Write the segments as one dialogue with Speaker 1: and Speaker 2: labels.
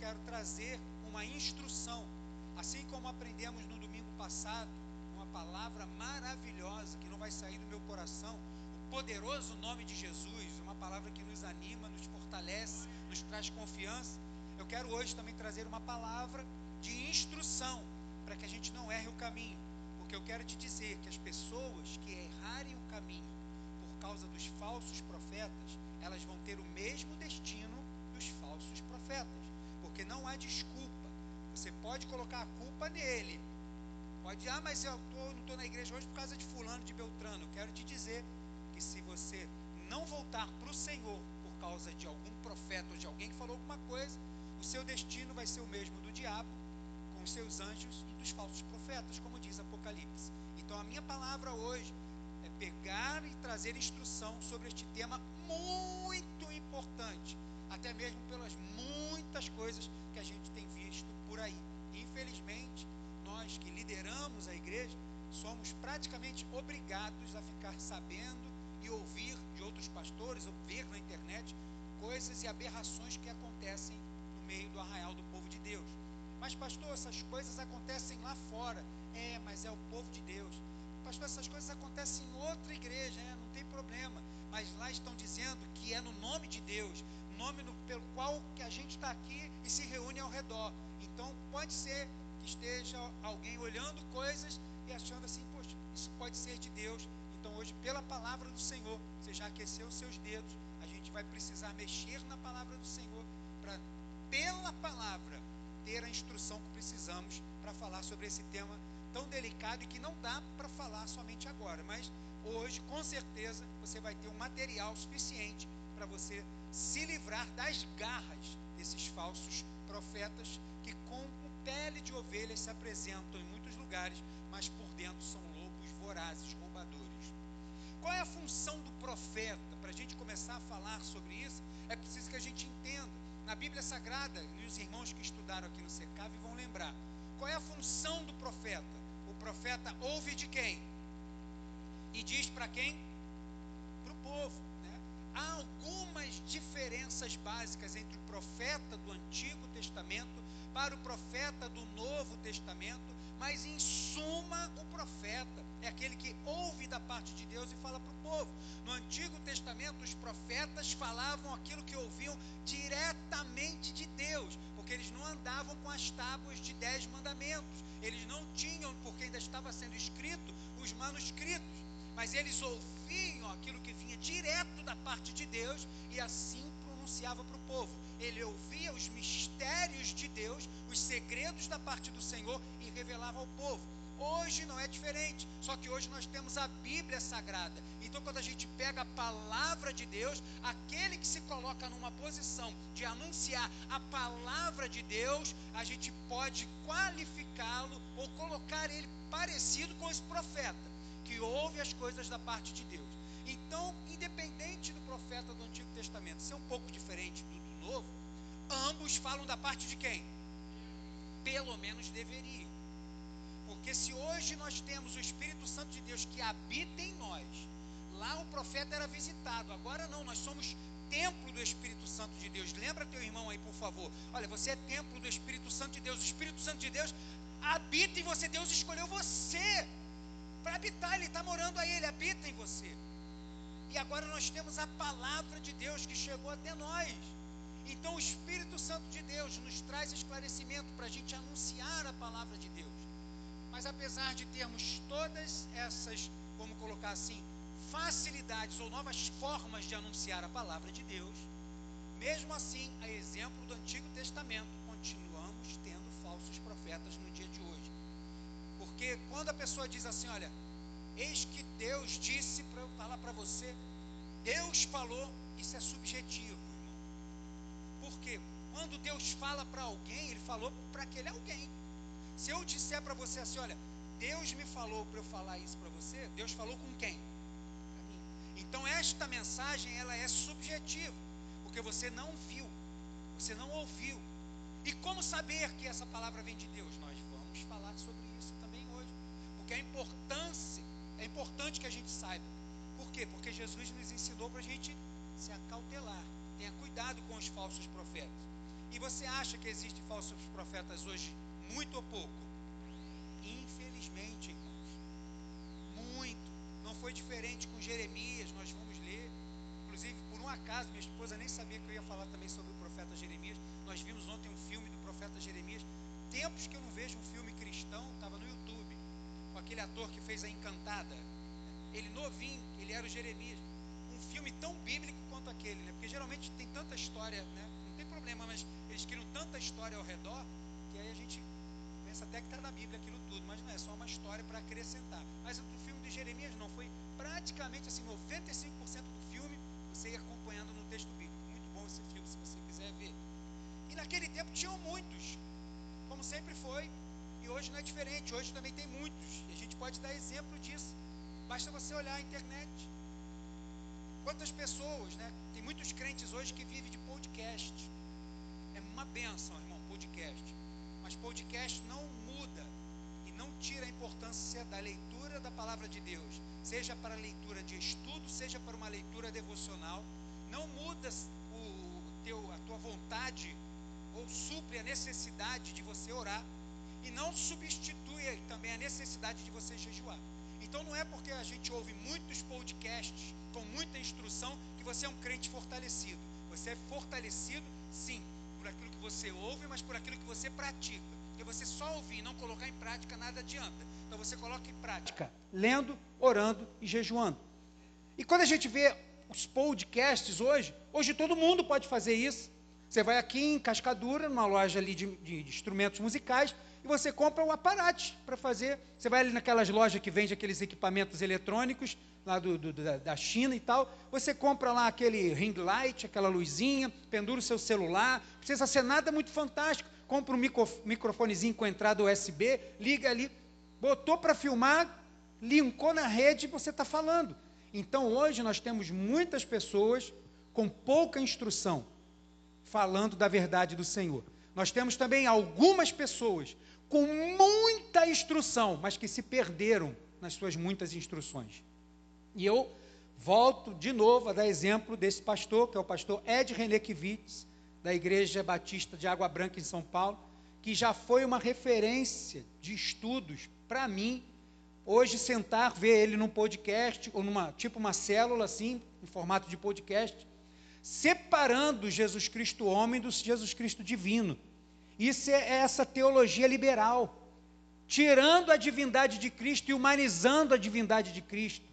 Speaker 1: quero trazer uma instrução, assim como aprendemos no domingo passado, uma palavra maravilhosa que não vai sair do meu coração, o poderoso nome de Jesus, uma palavra que nos anima, nos fortalece, nos traz confiança. Eu quero hoje também trazer uma palavra de instrução para que a gente não erre o caminho, porque eu quero te dizer que as pessoas que errarem o caminho por causa dos falsos profetas, elas vão ter o mesmo destino dos falsos profetas, porque não há desculpa. Você pode colocar a culpa nele. Pode, ah, mas eu tô, não estou na igreja hoje por causa de fulano, de Beltrano. Eu quero te dizer que se você não voltar para o Senhor por causa de algum profeta ou de alguém que falou alguma coisa, o seu destino vai ser o mesmo do diabo, com os seus anjos e dos falsos profetas, como diz Apocalipse. Então a minha palavra hoje é pegar e trazer instrução sobre este tema muito importante, até mesmo pelas muitas coisas que a gente tem visto por aí. Infelizmente, nós que lideramos a igreja somos praticamente obrigados a ficar sabendo e ouvir de outros pastores, ou ver na internet coisas e aberrações que acontecem no meio do arraial do povo de Deus. Mas, pastor, essas coisas acontecem lá fora. É, mas é o povo de Deus. Pastor, essas coisas acontecem em outra igreja, é, não tem problema. Mas lá estão dizendo que é no nome de Deus, nome no, pelo qual que a gente está aqui e se reúne ao redor. Então, pode ser que esteja alguém olhando coisas e achando assim, poxa, isso pode ser de Deus. Então, hoje, pela palavra do Senhor, você já aqueceu os seus dedos, a gente vai precisar mexer na palavra do Senhor para, pela palavra, ter a instrução que precisamos para falar sobre esse tema tão delicado e que não dá para falar somente agora, mas hoje, com certeza, você vai ter um material suficiente para você se livrar das garras desses falsos profetas que com pele de ovelha se apresentam em muitos lugares, mas por dentro são lobos vorazes, roubadores. Qual é a função do profeta? Para a gente começar a falar sobre isso, é preciso que a gente entenda na Bíblia Sagrada, e os irmãos que estudaram aqui no Secave vão lembrar. Qual é a função do profeta? O profeta ouve de quem? E diz para quem? Para o povo. Né? Há algumas básicas entre o profeta do Antigo Testamento para o profeta do Novo Testamento, mas em suma, o profeta é aquele que ouve da parte de Deus e fala para o povo. No Antigo Testamento, os profetas falavam aquilo que ouviam diretamente de Deus, porque eles não andavam com as tábuas de dez mandamentos, eles não tinham, porque ainda estava sendo escrito, os manuscritos, mas eles ouviam aquilo que vinha direto da parte de Deus e assim pronunciava para o povo. Ele ouvia os mistérios de Deus, os segredos da parte do Senhor e revelava ao povo. Hoje não é diferente, só que hoje nós temos a Bíblia Sagrada. Então, quando a gente pega a palavra de Deus, aquele que se coloca numa posição de anunciar a palavra de Deus, a gente pode qualificá-lo ou colocar ele parecido com esse profeta, que ouve as coisas da parte de Deus. Então, independente do profeta do Antigo Testamento ser um pouco diferente do, do Novo, ambos falam da parte de quem? Pelo menos deveriam. Porque se hoje nós temos o Espírito Santo de Deus que habita em nós, lá o profeta era visitado, agora não, nós somos templo do Espírito Santo de Deus. Lembra teu irmão aí, por favor. Olha, você é templo do Espírito Santo de Deus. O Espírito Santo de Deus habita em você. Deus escolheu você para habitar. Ele está morando aí, ele habita em você. E agora nós temos a palavra de Deus que chegou até nós. Então o Espírito Santo de Deus nos traz esclarecimento para a gente anunciar a palavra de Deus. Mas apesar de termos todas essas, vamos colocar assim, facilidades ou novas formas de anunciar a palavra de Deus, mesmo assim, a exemplo do Antigo Testamento, continuamos tendo falsos profetas no dia de hoje. Porque quando a pessoa diz assim, olha, eis que Deus disse para eu falar para você, Deus falou, isso é subjetivo, irmão. Por quê? Quando Deus fala para alguém, Ele falou para aquele alguém. Se eu disser para você assim, olha, Deus me falou para eu falar isso para você, Deus falou com quem? Mim. Então esta mensagem ela é subjetiva, porque você não viu, você não ouviu. E como saber que essa palavra vem de Deus? Nós vamos falar sobre isso também hoje, porque a importância é importante que a gente saiba. Por quê? Porque Jesus nos ensinou para a gente se acautelar. Tenha cuidado com os falsos profetas. E você acha que existem falsos profetas hoje? Muito ou pouco? Infelizmente, irmãos. Muito. Não foi diferente com Jeremias, nós vamos ler. Inclusive, por um acaso, minha esposa nem sabia que eu ia falar também sobre o profeta Jeremias. Nós vimos ontem um filme do profeta Jeremias. Tempos que eu não vejo um filme cristão, estava no YouTube, com aquele ator que fez a Encantada. Ele novinho, ele era o Jeremias. Um filme tão bíblico quanto aquele, né? Porque geralmente tem tanta história, né? Não tem problema, mas eles criam tanta história ao redor que aí a gente pensa até que está na Bíblia aquilo tudo, mas não é só uma história para acrescentar. Mas o filme de Jeremias não, foi praticamente assim, 95% do filme você ia acompanhando no texto bíblico. Muito bom esse filme, se você quiser ver. E naquele tempo tinham muitos, como sempre foi, e hoje não é diferente, hoje também tem muitos, e a gente pode dar exemplo disso. Basta você olhar a internet. Quantas pessoas, né? Tem muitos crentes hoje que vivem de podcast. É uma benção, irmão, podcast. Mas podcast não muda e não tira a importância da leitura da palavra de Deus, seja para leitura de estudo, seja para uma leitura devocional. Não muda o teu, a tua vontade ou supre a necessidade de você orar e não substitui também a necessidade de você jejuar. Então não é porque a gente ouve muitos podcasts com muita instrução que você é um crente fortalecido. Você é fortalecido, sim, por aquilo que você ouve, mas por aquilo que você pratica. Porque você só ouvir e não colocar em prática nada adianta. Então você coloca em prática, lendo, orando e jejuando. E quando a gente vê os podcasts hoje, hoje todo mundo pode fazer isso. Você vai aqui em Cascadura, numa loja ali de, de, de instrumentos musicais, e você compra o aparato para fazer. Você vai ali naquelas lojas que vende aqueles equipamentos eletrônicos, lá do, do, da, da, China e tal. Você compra lá aquele ring light, aquela luzinha, pendura o seu celular. Não precisa ser nada muito fantástico. Compra um micro, microfonezinho com entrada USB, liga ali, botou para filmar, linkou na rede e você está falando. Então hoje nós temos muitas pessoas com pouca instrução falando da verdade do Senhor. Nós temos também algumas pessoas com muita instrução, mas que se perderam nas suas muitas instruções. E eu volto de novo a dar exemplo desse pastor, que é o pastor Ed René Kivitz, da Igreja Batista de Água Branca em São Paulo, que já foi uma referência de estudos para mim. Hoje sentar, ver ele num podcast ou numa tipo uma célula assim, em formato de podcast, separando Jesus Cristo homem do Jesus Cristo divino. Isso é essa teologia liberal, tirando a divindade de Cristo e humanizando a divindade de Cristo.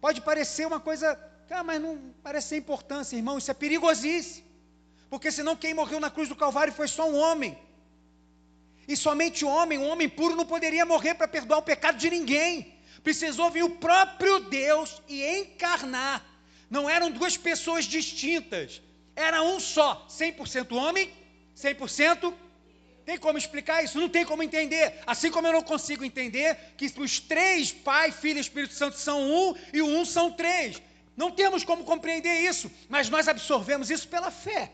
Speaker 1: Pode parecer uma coisa, ah, mas não parece ser importância, irmão, isso é perigosíssimo. Porque senão quem morreu na cruz do Calvário foi só um homem. E somente o homem, um homem puro, não poderia morrer para perdoar o pecado de ninguém. Precisou vir o próprio Deus e encarnar. Não eram duas pessoas distintas. Era um só, 100% homem, 100% tem como explicar isso? Não tem como entender. Assim como eu não consigo entender que os três, Pai, Filho e Espírito Santo, são um e o um são três. Não temos como compreender isso, mas nós absorvemos isso pela fé.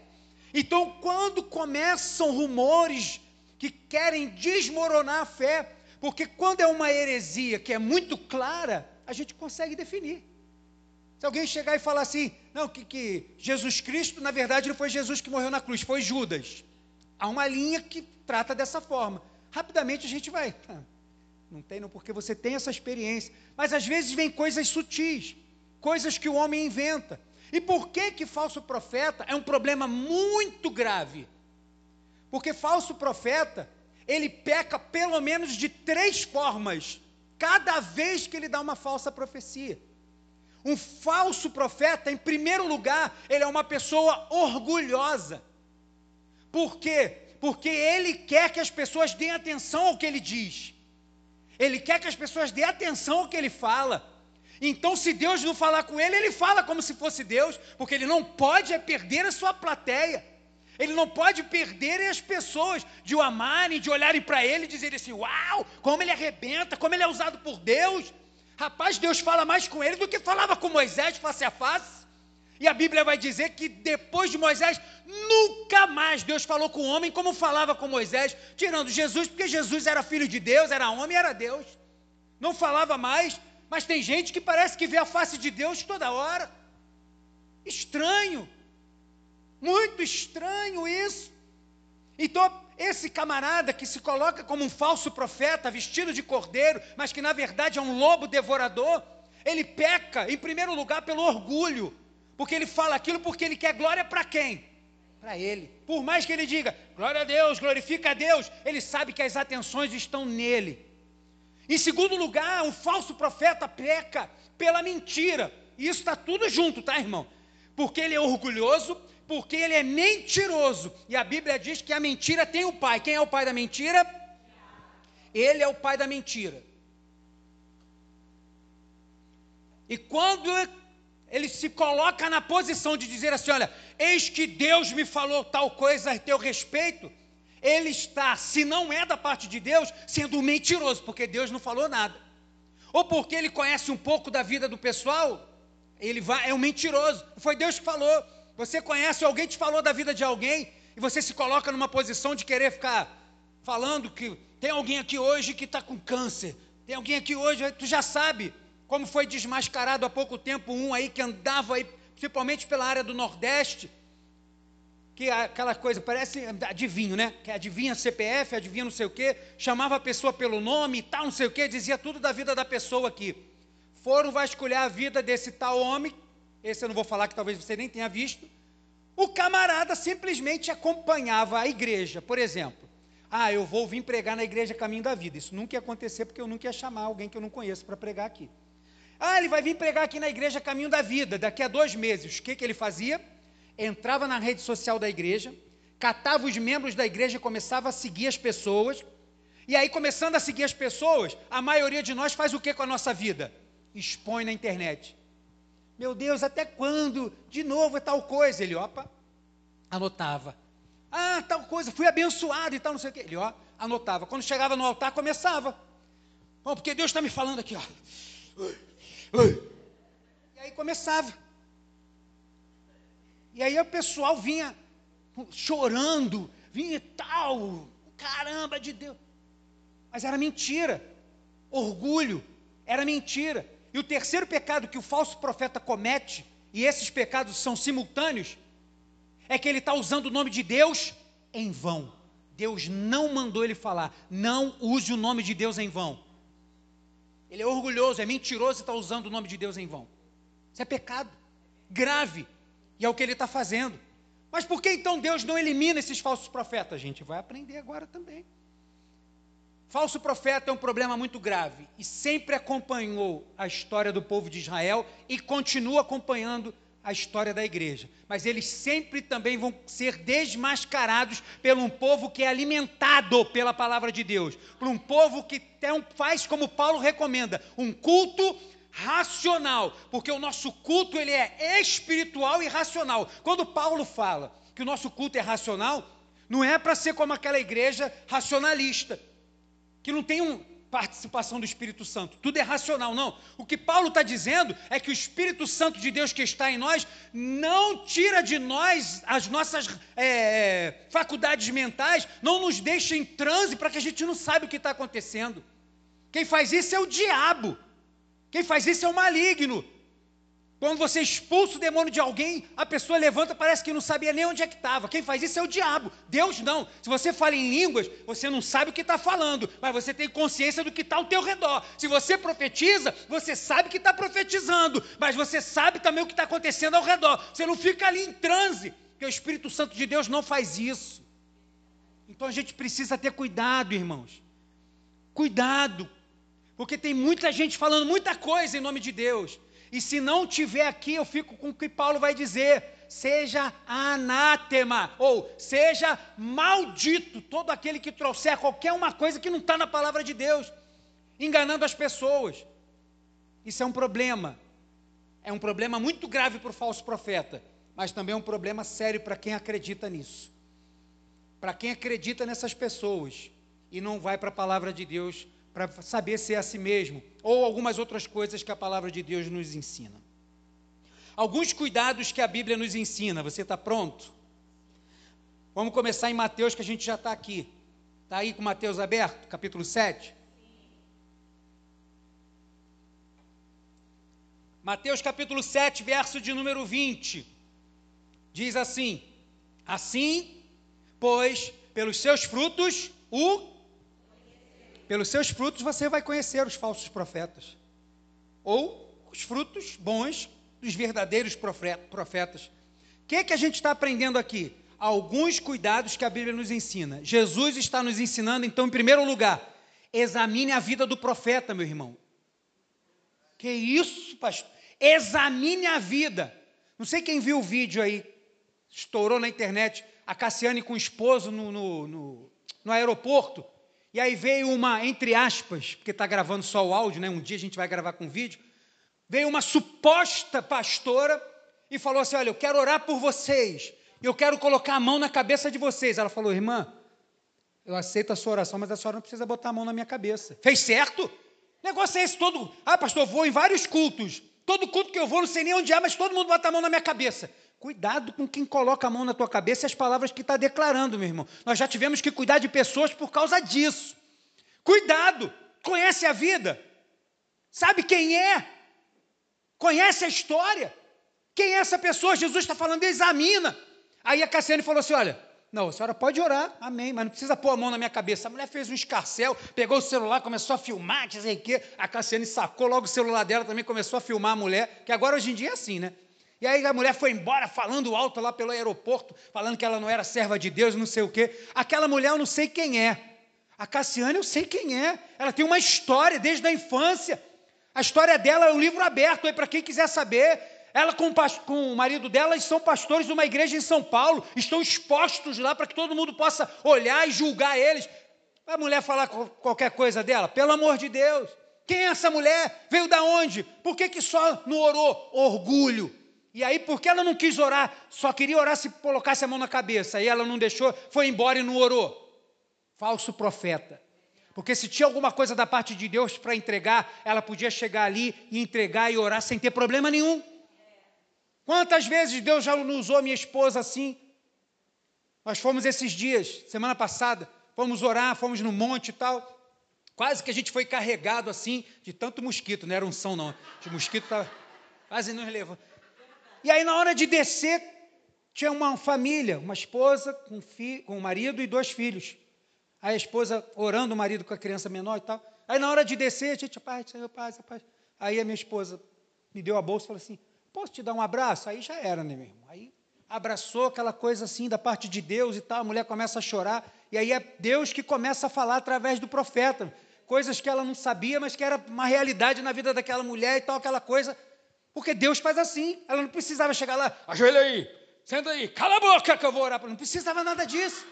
Speaker 1: Então, quando começam rumores que querem desmoronar a fé, porque quando é uma heresia que é muito clara, a gente consegue definir. Se alguém chegar e falar assim, não, que, que Jesus Cristo, na verdade, não foi Jesus que morreu na cruz, foi Judas. Há uma linha que trata dessa forma. Rapidamente a gente vai. Ah, não tem, não, porque você tem essa experiência. Mas às vezes vem coisas sutis, coisas que o homem inventa. E por que que falso profeta é um problema muito grave? Porque falso profeta, ele peca pelo menos de três formas, cada vez que ele dá uma falsa profecia. Um falso profeta, em primeiro lugar, ele é uma pessoa orgulhosa. Por quê? Porque ele quer que as pessoas deem atenção ao que ele diz. Ele quer que as pessoas deem atenção ao que ele fala. Então, se Deus não falar com ele, ele fala como se fosse Deus, porque ele não pode é perder a sua plateia. Ele não pode perder as pessoas de o amarem, de olharem para ele e dizerem assim: Uau, como ele arrebenta, como ele é usado por Deus. Rapaz, Deus fala mais com ele do que falava com Moisés face a face. E a Bíblia vai dizer que depois de Moisés, nunca mais Deus falou com o homem como falava com Moisés, tirando Jesus, porque Jesus era filho de Deus, era homem, era Deus. Não falava mais, mas tem gente que parece que vê a face de Deus toda hora. Estranho. Muito estranho isso. Então, esse camarada que se coloca como um falso profeta, vestido de cordeiro, mas que na verdade é um lobo devorador, ele peca, em primeiro lugar, pelo orgulho, porque ele fala aquilo porque ele quer glória para quem? Para ele. Por mais que ele diga, glória a Deus, glorifica a Deus, ele sabe que as atenções estão nele. Em segundo lugar, um falso profeta peca pela mentira. E isso está tudo junto, tá, irmão? Porque ele é orgulhoso, porque ele é mentiroso. E a Bíblia diz que a mentira tem o pai. Quem é o pai da mentira? Ele é o pai da mentira. E quando ele se coloca na posição de dizer assim: Olha, eis que Deus me falou tal coisa a teu respeito, ele está, se não é da parte de Deus, sendo mentiroso, porque Deus não falou nada. Ou porque ele conhece um pouco da vida do pessoal, ele vai, é um mentiroso. Foi Deus que falou. Você conhece, alguém te falou da vida de alguém, e você se coloca numa posição de querer ficar falando que tem alguém aqui hoje que está com câncer, tem alguém aqui hoje, tu já sabe como foi desmascarado há pouco tempo um aí que andava aí, principalmente pela área do Nordeste, que é aquela coisa, parece adivinho, né? Que adivinha CPF, adivinha não sei o quê, chamava a pessoa pelo nome e tal, não sei o quê, dizia tudo da vida da pessoa aqui. Foram vasculhar a vida desse tal homem, esse eu não vou falar que talvez você nem tenha visto, o camarada simplesmente acompanhava a igreja, por exemplo. Ah, eu vou vir pregar na igreja Caminho da Vida. Isso nunca ia acontecer porque eu nunca ia chamar alguém que eu não conheço para pregar aqui. Ah, ele vai vir pregar aqui na igreja Caminho da Vida daqui a dois meses. O que, que ele fazia? Entrava na rede social da igreja, catava os membros da igreja e começava a seguir as pessoas. E aí, começando a seguir as pessoas, a maioria de nós faz o que com a nossa vida? Expõe na internet. Meu Deus, até quando? De novo é tal coisa. Ele, opa, anotava. Ah, tal coisa, fui abençoado e tal, não sei o quê. Ele, ó, anotava. Quando chegava no altar, começava. Bom, porque Deus está me falando aqui, ó. E aí começava. E aí o pessoal vinha chorando, vinha tal, caramba de Deus. Mas era mentira. Orgulho, era mentira. E o terceiro pecado que o falso profeta comete, e esses pecados são simultâneos, é que ele está usando o nome de Deus em vão. Deus não mandou ele falar. Não use o nome de Deus em vão. Ele é orgulhoso, é mentiroso e está usando o nome de Deus em vão. Isso é pecado grave. E é o que ele está fazendo. Mas por que então Deus não elimina esses falsos profetas? A gente vai aprender agora também. Falso profeta é um problema muito grave e sempre acompanhou a história do povo de Israel e continua acompanhando a história da igreja. Mas eles sempre também vão ser desmascarados por um povo que é alimentado pela palavra de Deus, por um povo que tem, faz como Paulo recomenda, um culto racional, porque o nosso culto ele é espiritual e racional. Quando Paulo fala que o nosso culto é racional, não é para ser como aquela igreja racionalista que não tem uma participação do Espírito Santo. Tudo é racional, não. O que Paulo está dizendo é que o Espírito Santo de Deus que está em nós não tira de nós as nossas é, é faculdades mentais, não nos deixa em transe para que a gente não saiba o que está acontecendo. Quem faz isso é o diabo. Quem faz isso é o maligno. Quando você expulsa o demônio de alguém, a pessoa levanta, parece que não sabia nem onde é que estava. Quem faz isso é o diabo. Deus não. Se você fala em línguas, você não sabe o que está falando, mas você tem consciência do que está ao teu redor. Se você profetiza, você sabe que está profetizando, mas você sabe também o que está acontecendo ao redor. Você não fica ali em transe, porque o Espírito Santo de Deus não faz isso. Então a gente precisa ter cuidado, irmãos. Cuidado, porque tem muita gente falando muita coisa em nome de Deus e se não tiver aqui, eu fico com o que Paulo vai dizer: seja anátema, ou seja maldito todo aquele que trouxer qualquer uma coisa que não está na palavra de Deus, enganando as pessoas. Isso é um problema. É um problema muito grave para o falso profeta, mas também é um problema sério para quem acredita nisso. Para quem acredita nessas pessoas e não vai para a palavra de Deus para saber se é a si mesmo, ou algumas outras coisas que a palavra de Deus nos ensina. Alguns cuidados que a Bíblia nos ensina, você está pronto? Vamos começar em Mateus, que a gente já está aqui. Está aí com Mateus aberto, capítulo 7? Mateus capítulo 7, verso de número 20. Diz assim: Assim, pois, Pelos seus frutos, o. Pelos seus frutos você vai conhecer os falsos profetas. Ou os frutos bons dos verdadeiros profetas. O que, é que a gente está aprendendo aqui? Alguns cuidados que a Bíblia nos ensina. Jesus está nos ensinando, então, em primeiro lugar, examine a vida do profeta, meu irmão. Que isso, pastor? Examine a vida. Não sei quem viu o vídeo aí, estourou na internet, a Cassiane com o esposo no, no, no, no aeroporto. E aí veio uma, entre aspas, porque está gravando só o áudio, né? Um dia a gente vai gravar com vídeo. Veio uma suposta pastora e falou assim: Olha, eu quero orar por vocês. Eu quero colocar a mão na cabeça de vocês. Ela falou: Irmã, eu aceito a sua oração, mas a senhora não precisa botar a mão na minha cabeça. Fez certo? Negócio é esse todo. Ah, pastor, vou em vários cultos. Todo culto que eu vou, não sei nem onde é, mas todo mundo bota a mão na minha cabeça. Cuidado com quem coloca a mão na tua cabeça e as palavras que está declarando, meu irmão. Nós já tivemos que cuidar de pessoas por causa disso. Cuidado! Conhece a vida? Sabe quem é? Conhece a história? Quem é essa pessoa? Jesus está falando, examina. Aí a Cassiane falou assim: olha, não, a senhora pode orar, amém, mas não precisa pôr a mão na minha cabeça. A mulher fez um escarcel, pegou o celular, começou a filmar, dizer sei o quê. A Cassiane sacou logo o celular dela, também começou a filmar a mulher, que agora hoje em dia é assim, né? E aí a mulher foi embora falando alto lá pelo aeroporto, falando que ela não era serva de Deus, não sei o quê. Aquela mulher eu não sei quem é. A Cassiane eu sei quem é. Ela tem uma história desde a infância. A história dela é um livro aberto aí para quem quiser saber. Ela com, com, o marido dela são pastores de uma igreja em São Paulo, estão expostos lá para que todo mundo possa olhar e julgar eles. A mulher falar qualquer coisa dela, pelo amor de Deus. Quem é essa mulher? Veio da onde? Por que, que só não orou? Orgulho. E aí, porque ela não quis orar, só queria orar se colocasse a mão na cabeça, e ela não deixou, foi embora e não orou. Falso profeta. Porque se tinha alguma coisa da parte de Deus para entregar, ela podia chegar ali e entregar e orar sem ter problema nenhum. Quantas vezes Deus já não usou minha esposa assim? Nós fomos esses dias, semana passada, fomos orar, fomos no monte e tal. Quase que a gente foi carregado assim, de tanto mosquito, não era unção não. De mosquito estava quase nos levando. E aí, na hora de descer, tinha uma família, uma esposa com, fi, com o marido e dois filhos. Aí a esposa orando, o marido com a criança menor e tal. Aí, na hora de descer, a gente, paz, Senhor, paz, paz. Aí a minha esposa me deu a bolsa e falou assim: Posso te dar um abraço? Aí já era, né, meu irmão? Aí abraçou aquela coisa assim da parte de Deus e tal, a mulher começa a chorar, e aí é Deus que começa a falar através do profeta, coisas que ela não sabia, mas que era uma realidade na vida daquela mulher e tal, aquela coisa, porque Deus faz assim, ela não precisava chegar lá, ajoelha aí, senta aí, cala a boca que eu vou orar, não precisava nada disso,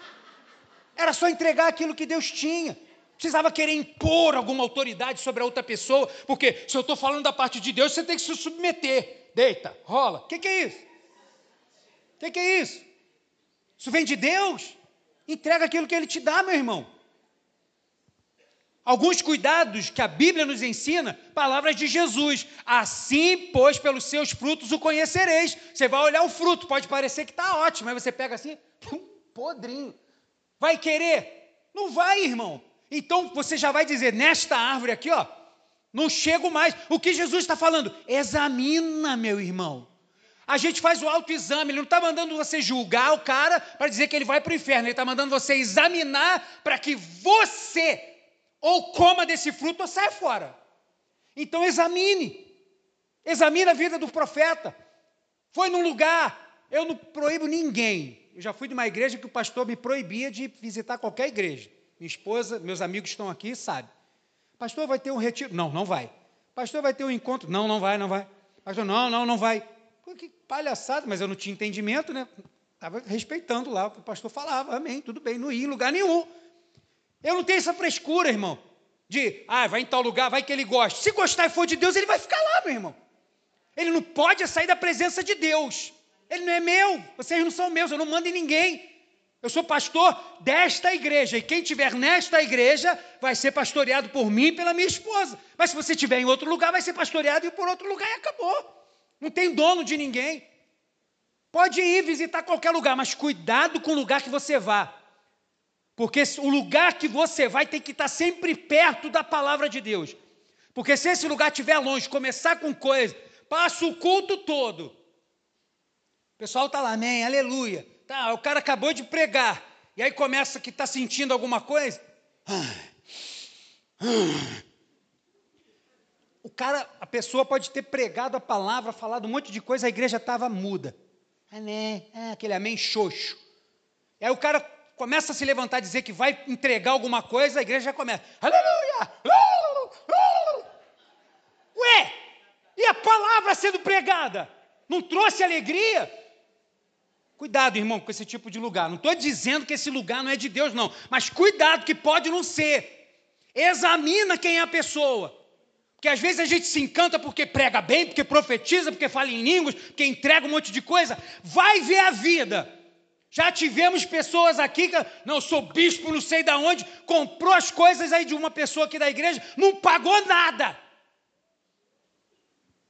Speaker 1: era só entregar aquilo que Deus tinha, precisava querer impor alguma autoridade sobre a outra pessoa, porque se eu estou falando da parte de Deus, você tem que se submeter deita, rola. O que, que, é isso? O que, que é isso? Isso vem de Deus? Entrega aquilo que Ele te dá, meu irmão. Alguns cuidados que a Bíblia nos ensina, palavras de Jesus. Assim, pois, pelos seus frutos o conhecereis. Você vai olhar o fruto, pode parecer que está ótimo, mas você pega assim, pum, podrinho. Vai querer? Não vai, irmão. Então você já vai dizer: nesta árvore aqui, ó, não chego mais. O que Jesus está falando? Examina, meu irmão. A gente faz o autoexame, ele não está mandando você julgar o cara para dizer que ele vai para o inferno, ele está mandando você examinar para que você ou coma desse fruto ou saia fora. Então examine, examine a vida do profeta. Foi num lugar, eu não proíbo ninguém. Eu já fui de uma igreja que o pastor me proibia de visitar qualquer igreja. Minha esposa, meus amigos estão aqui, sabe. Pastor, vai ter um retiro? Não, não vai. Pastor, vai ter um encontro? Não, não vai, não vai. Pastor, não, não, não vai. Pô, que palhaçada, mas eu não tinha entendimento, né? Estava respeitando lá o que o pastor falava. Amém, tudo bem, não ia em lugar nenhum. Eu não tenho essa frescura, irmão, de, ah, vai em tal lugar, vai que ele goste. Se gostar e for de Deus, ele vai ficar lá, meu irmão. Ele não pode sair da presença de Deus. Ele não é meu, vocês não são meus, eu não mando em ninguém. Eu sou pastor desta igreja e quem tiver nesta igreja vai ser pastoreado por mim e pela minha esposa. Mas se você estiver em outro lugar, vai ser pastoreado por outro lugar e acabou. Não tem dono de ninguém. Pode ir visitar qualquer lugar, mas cuidado com o lugar que você vá. Porque o lugar que você vai tem que estar sempre perto da palavra de Deus. Porque se esse lugar estiver longe, começar com coisa, passa o culto todo. O pessoal está lá, amém, aleluia. Tá, o cara acabou de pregar. e aí começa que está sentindo alguma coisa. O cara, a pessoa pode ter pregado a palavra, falado um monte de coisa, a igreja estava muda. É, né? É, aquele amém xoxo. E aí o cara começa a se levantar dizer que vai entregar alguma coisa, a igreja já começa. Aleluia! Ué, e a palavra sendo pregada? Não trouxe alegria? Cuidado, irmão, com esse tipo de lugar. Não estou dizendo que esse lugar não é de Deus, não. Mas cuidado, que pode não ser. Examina quem é a pessoa. Porque às vezes a gente se encanta porque prega bem, porque profetiza, porque fala em línguas, porque entrega um monte de coisa. Vai ver a vida. Já tivemos pessoas aqui que, não, sou bispo, não sei de onde, comprou as coisas aí de uma pessoa aqui da igreja, não pagou nada.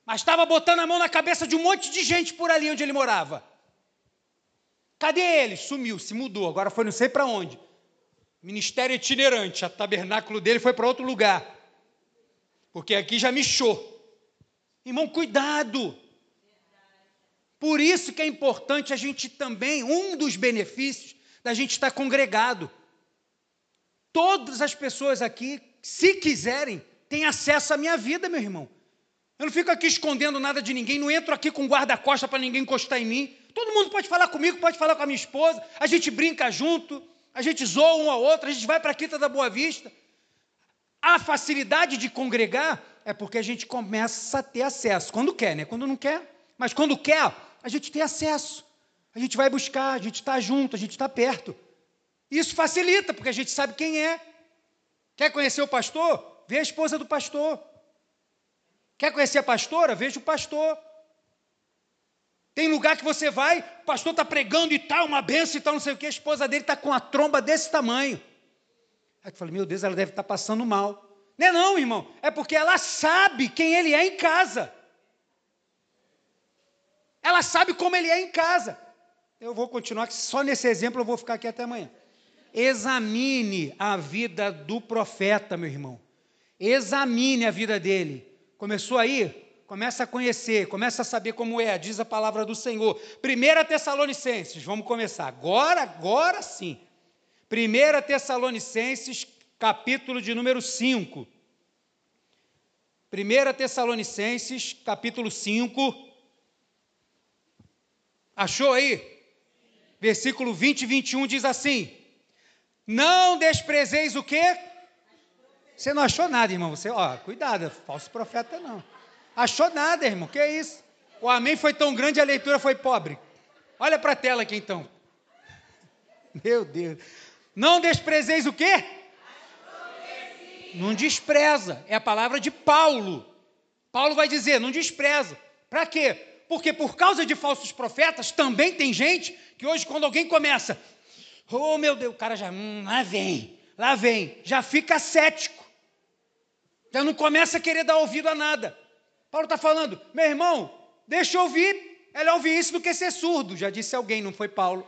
Speaker 1: Mas estava botando a mão na cabeça de um monte de gente por ali onde ele morava. Cadê ele? Sumiu, se mudou, agora foi não sei para onde. Ministério itinerante, o tabernáculo dele foi para outro lugar. Porque aqui já michou. Irmão, cuidado. Por isso que é importante a gente também, um dos benefícios da gente estar congregado. Todas as pessoas aqui, se quiserem, têm acesso à minha vida, meu irmão. Eu não fico aqui escondendo nada de ninguém, não entro aqui com guarda-costa para ninguém encostar em mim. Todo mundo pode falar comigo, pode falar com a minha esposa, a gente brinca junto, a gente zoa um ao outro, a gente vai para a Quinta da Boa Vista. A facilidade de congregar é porque a gente começa a ter acesso. Quando quer, né? Quando não quer. Mas quando quer, a gente tem acesso. A gente vai buscar, a gente está junto, a gente está perto. Isso facilita, porque a gente sabe quem é. Quer conhecer o pastor? Vê a esposa do pastor. Quer conhecer a pastora? Veja o pastor. Tem lugar que você vai, o pastor está pregando e tal, uma benção e tal, não sei o que, a esposa dele está com a tromba desse tamanho. Aí eu falei, meu Deus, ela deve estar tá passando mal. Não é não, irmão, é porque ela sabe quem ele é em casa. Ela sabe como ele é em casa. Eu vou continuar, só nesse exemplo eu vou ficar aqui até amanhã. Examine a vida do profeta, meu irmão. Examine a vida dele. Começou aí? Começa a conhecer, começa a saber como é, diz a palavra do Senhor. 1 Tessalonicenses, vamos começar. Agora, agora sim. 1 Tessalonicenses, capítulo de número 5. 1 Tessalonicenses, capítulo 5. Achou aí? Versículo 20 e 21 diz assim: Não desprezeis o quê? Você não achou nada, irmão. Você, ó, cuidado, falso profeta não. Achou nada, irmão. Que é isso? O amém foi tão grande, a leitura foi pobre. Olha para a tela aqui então. Meu Deus. Não desprezeis o quê? Não despreza. É a palavra de Paulo. Paulo vai dizer, não despreza. Para quê? Porque por causa de falsos profetas, também tem gente que hoje, quando alguém começa, oh meu Deus, o cara já, hum, lá vem, lá vem, já fica cético, já não começa a querer dar ouvido a nada. Paulo está falando, meu irmão, deixa eu ouvir, é melhor ouvir isso do que ser surdo, já disse alguém, não foi Paulo.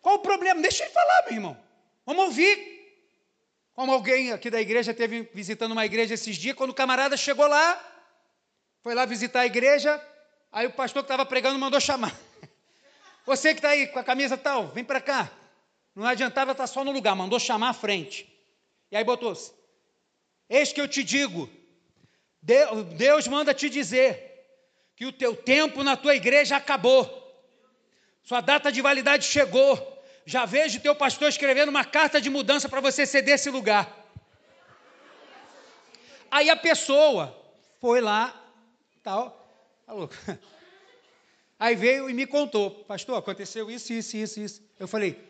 Speaker 1: Qual o problema? Deixa ele falar, meu irmão. Vamos ouvir. Como alguém aqui da igreja teve visitando uma igreja esses dias, quando o camarada chegou lá, foi lá visitar a igreja, aí o pastor que estava pregando mandou chamar. Você que está aí com a camisa tal, vem para cá. Não adiantava estar só no lugar, mandou chamar à frente. E aí botou: Eis que eu te digo, Deus manda te dizer que o teu tempo na tua igreja acabou. Sua data de validade chegou. Já vejo teu pastor escrevendo uma carta de mudança para você ceder esse lugar. Aí a pessoa foi lá tal. Falou. Aí veio e me contou, pastor, aconteceu isso, isso, isso, isso. Eu falei,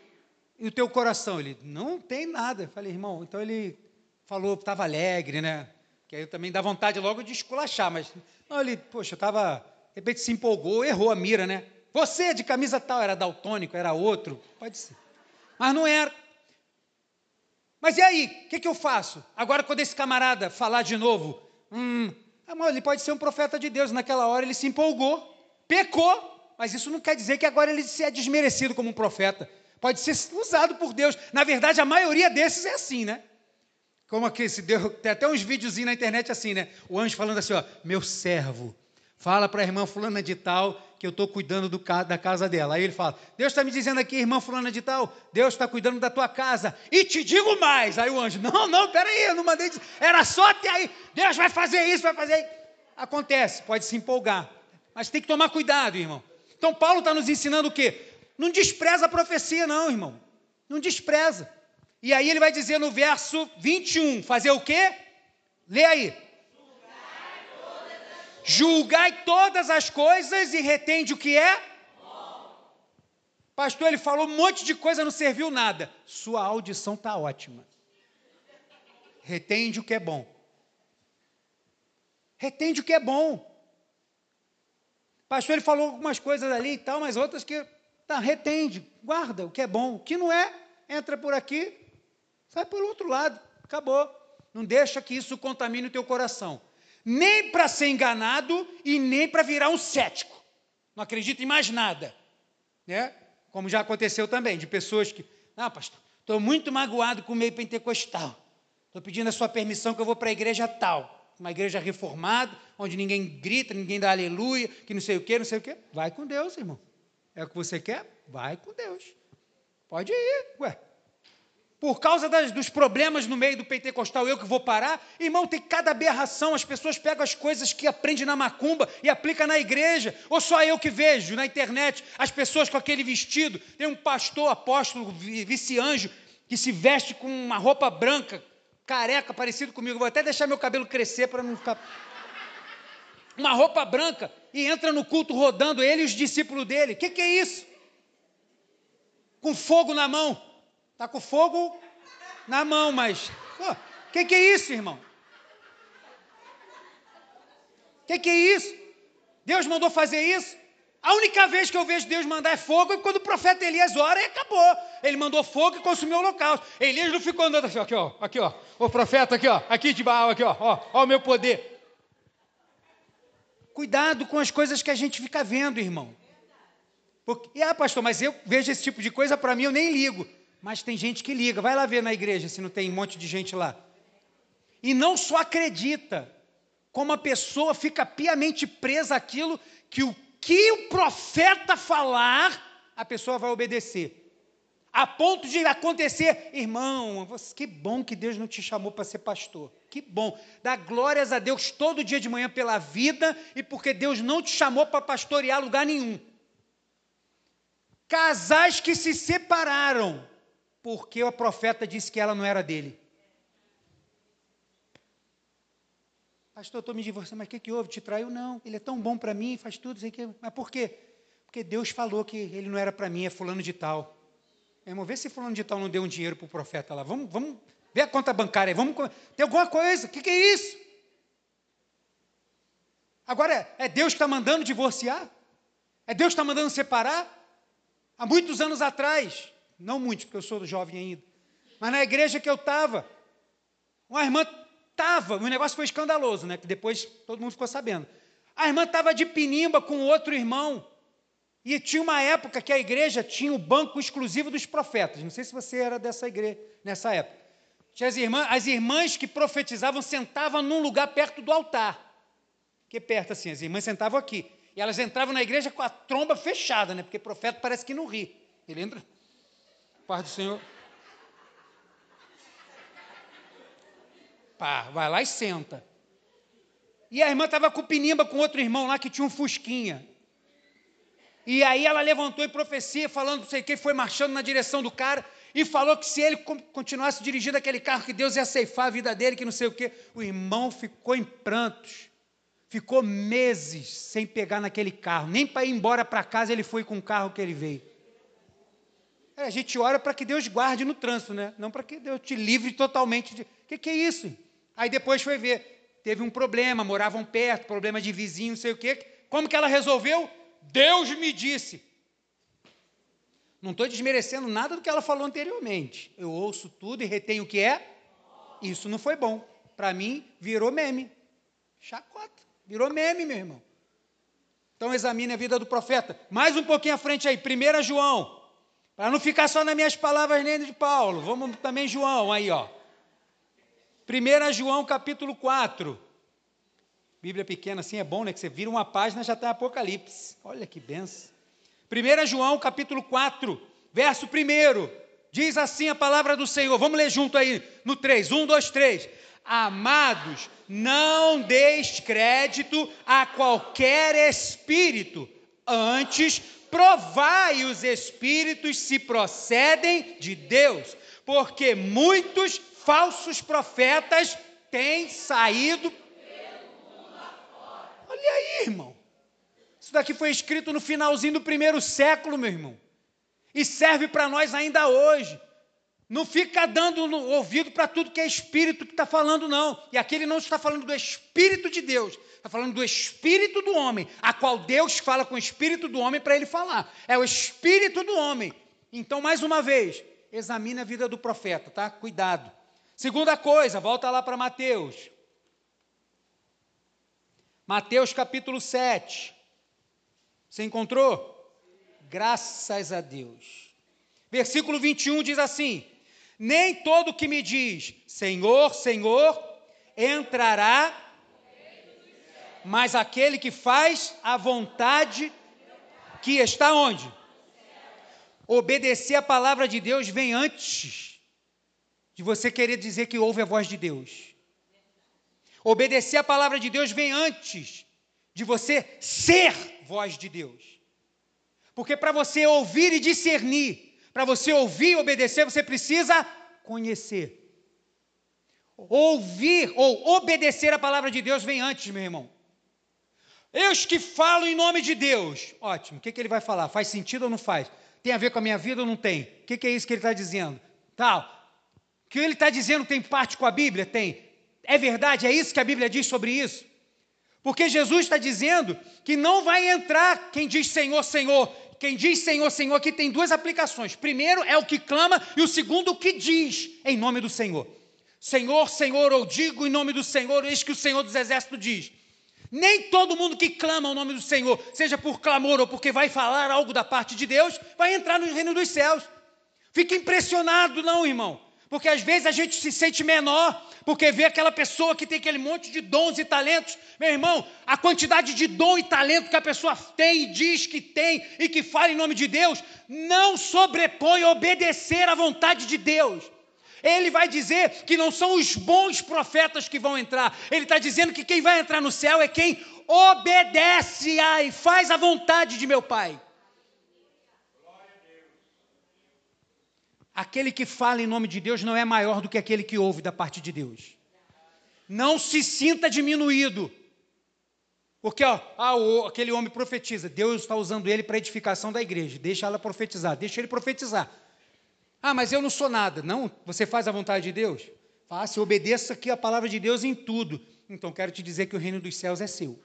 Speaker 1: e o teu coração? Ele, não tem nada. Eu falei, irmão, então ele falou, estava alegre, né? Que aí eu também dá vontade logo de esculachar, mas não, ele, poxa, estava, de repente se empolgou, errou a mira, né? Você de camisa tal, era daltônico, era outro, pode ser. Mas não era. Mas e aí, o que, que eu faço? Agora, quando esse camarada falar de novo, hum, ele pode ser um profeta de Deus. Naquela hora ele se empolgou, pecou, mas isso não quer dizer que agora ele é desmerecido como um profeta. Pode ser usado por Deus. Na verdade, a maioria desses é assim, né? Como aqui, se deu, tem até uns videozinhos na internet assim, né? O anjo falando assim, ó, meu servo, Fala para a irmã fulana de tal que eu estou cuidando do, da casa dela. Aí ele fala: Deus está me dizendo aqui, irmã fulana de tal, Deus está cuidando da tua casa. E te digo mais. Aí o anjo: Não, não, peraí, eu não mandei. Era só até aí. Deus vai fazer isso, vai fazer. Acontece, pode se empolgar. Mas tem que tomar cuidado, irmão. Então Paulo está nos ensinando o quê? Não despreza a profecia, não, irmão. Não despreza. E aí ele vai dizer no verso 21, fazer o quê? Lê aí. Julgai todas as coisas e retende o que é? Pastor, ele falou um monte de coisa, não serviu nada. Sua audição está ótima. Retende o que é bom. Retende o que é bom. Pastor, ele falou algumas coisas ali e tal, mas outras que tá, retende, guarda o que é bom. O que não é, entra por aqui, sai pelo outro lado. Acabou. Não deixa que isso contamine o teu coração nem para ser enganado e nem para virar um cético. Não acredita em mais nada. Né? Como já aconteceu também, de pessoas que, ah, pastor, estou muito magoado com o meio pentecostal. Estou pedindo a sua permissão que eu vou para a igreja tal. Uma igreja reformada, onde ninguém grita, ninguém dá aleluia, que não sei o quê, não sei o quê. Vai com Deus, irmão. É o que você quer? Vai com Deus. Pode ir, ué por causa das, dos problemas no meio do pentecostal, eu que vou parar. Irmão, tem cada aberração. As pessoas pegam as coisas que aprendem na macumba e aplicam na igreja. Ou só eu que vejo na internet as pessoas com aquele vestido. Tem um pastor, apóstolo, vice-anjo, que se veste com uma roupa branca, careca, parecido comigo. Vou até deixar meu cabelo crescer para não ficar. Uma roupa branca e entra no culto rodando ele e os discípulos dele. O que, que é isso? Com fogo na mão. Está com fogo na mão, mas. O que, que é isso, irmão? O que, que é isso? Deus mandou fazer isso? A única vez que eu vejo Deus mandar fogo é quando o profeta Elias ora e acabou. Ele mandou fogo e consumiu o local. Elias não ficou andando assim, aqui, ó, aqui, ó. O profeta aqui, ó, aqui de Baal, aqui, ó, ó, ó o meu poder. Cuidado com as coisas que a gente fica vendo, irmão. Porque, ah, pastor, mas eu vejo esse tipo de coisa, para mim eu nem ligo. Mas tem gente que liga. Vai lá ver na igreja se não tem um monte de gente lá. E não só acredita, como a pessoa fica piamente presa àquilo que o que o profeta falar, a pessoa vai obedecer. A ponto de acontecer, irmão, que bom que Deus não te chamou para ser pastor. Que bom. Dá glórias a Deus todo dia de manhã pela vida e porque Deus não te chamou para pastorear lugar nenhum. Casais que se separaram, porque o profeta disse que ela não era dele. Pastor, eu estou me divorciando, mas o que, que houve? Te traiu? Não, ele é tão bom para mim, faz tudo, sei que. Mas por quê? Porque Deus falou que ele não era para mim, é fulano de tal. Irmão, vê se fulano de tal não deu um dinheiro para o profeta lá. Vamos, vamos ver a conta bancária, vamos. Tem alguma coisa? O que, que é isso? Agora, é Deus que está mandando divorciar? É Deus que está mandando separar? Há muitos anos atrás, não muitos, porque eu sou jovem ainda. Mas na igreja que eu estava, uma irmã estava, o negócio foi escandaloso, né? Que depois todo mundo ficou sabendo. A irmã estava de pinimba com outro irmão. E tinha uma época que a igreja tinha o banco exclusivo dos profetas. Não sei se você era dessa igreja nessa época. Tinha as irmãs, as irmãs que profetizavam sentavam num lugar perto do altar. Que perto assim, as irmãs sentavam aqui. E elas entravam na igreja com a tromba fechada, né? Porque profeta parece que não ri. Ele entra Paz do Senhor. Pá, vai lá e senta. E a irmã estava com pinimba com outro irmão lá que tinha um fusquinha. E aí ela levantou em profecia, falando, não sei o que, foi marchando na direção do cara e falou que se ele continuasse dirigindo aquele carro, que Deus ia ceifar a vida dele, que não sei o que. O irmão ficou em prantos. Ficou meses sem pegar naquele carro. Nem para ir embora para casa ele foi com o carro que ele veio. É, a gente ora para que Deus guarde no trânsito, né? Não para que Deus te livre totalmente de. O que, que é isso? Aí depois foi ver. Teve um problema, moravam perto, problema de vizinho, não sei o quê. Como que ela resolveu? Deus me disse. Não estou desmerecendo nada do que ela falou anteriormente. Eu ouço tudo e retenho o que é. Isso não foi bom. Para mim, virou meme. Chacota. Virou meme, meu irmão. Então examine a vida do profeta. Mais um pouquinho à frente aí. 1 João para não ficar só nas minhas palavras nem de Paulo, vamos também João aí, ó. 1 João capítulo 4. Bíblia pequena assim é bom, né? Que você vira uma página já está Apocalipse. Olha que benção. 1 João capítulo 4, verso 1. Diz assim a palavra do Senhor. Vamos ler junto aí no 3. 1, 2, 3. Amados, não deis crédito a qualquer espírito, antes provai os espíritos se procedem de Deus, porque muitos falsos profetas têm saído. Olha aí, irmão. Isso daqui foi escrito no finalzinho do primeiro século, meu irmão. E serve para nós ainda hoje. Não fica dando ouvido para tudo que é espírito que está falando, não. E aqui ele não está falando do Espírito de Deus, está falando do Espírito do homem, a qual Deus fala com o Espírito do homem para ele falar. É o Espírito do homem. Então, mais uma vez, examine a vida do profeta, tá? Cuidado. Segunda coisa, volta lá para Mateus. Mateus capítulo 7. Você encontrou? Graças a Deus. Versículo 21 diz assim: nem todo que me diz Senhor, Senhor, entrará, mas aquele que faz a vontade que está onde? Obedecer a palavra de Deus vem antes de você querer dizer que ouve a voz de Deus. Obedecer a palavra de Deus vem antes de você ser voz de Deus. Porque para você ouvir e discernir para você ouvir e obedecer, você precisa conhecer. Ouvir ou obedecer a palavra de Deus vem antes, meu irmão. Eu que falo em nome de Deus. Ótimo. O que, que ele vai falar? Faz sentido ou não faz? Tem a ver com a minha vida ou não tem? O que, que é isso que ele está dizendo? Tal. O que ele está dizendo tem parte com a Bíblia? Tem. É verdade? É isso que a Bíblia diz sobre isso? Porque Jesus está dizendo que não vai entrar quem diz Senhor, Senhor, quem diz Senhor, Senhor aqui tem duas aplicações. Primeiro é o que clama e o segundo o que diz em nome do Senhor. Senhor, Senhor, eu digo em nome do Senhor, eis que o Senhor dos Exércitos diz. Nem todo mundo que clama o nome do Senhor, seja por clamor ou porque vai falar algo da parte de Deus, vai entrar no reino dos céus. Fique impressionado, não, irmão. Porque às vezes a gente se sente menor, porque vê aquela pessoa que tem aquele monte de dons e talentos. Meu irmão, a quantidade de dom e talento que a pessoa tem e diz que tem e que fala em nome de Deus, não sobrepõe obedecer à vontade de Deus. Ele vai dizer que não são os bons profetas que vão entrar. Ele está dizendo que quem vai entrar no céu é quem obedece a e faz a vontade de meu Pai. Aquele que fala em nome de Deus não é maior do que aquele que ouve da parte de Deus. Não se sinta diminuído. Porque ó, ah, o, aquele homem profetiza, Deus está usando ele para edificação da igreja. Deixa ela profetizar, deixa ele profetizar. Ah, mas eu não sou nada. Não, você faz a vontade de Deus? Faça, obedeça aqui a palavra de Deus em tudo. Então quero te dizer que o reino dos céus é seu.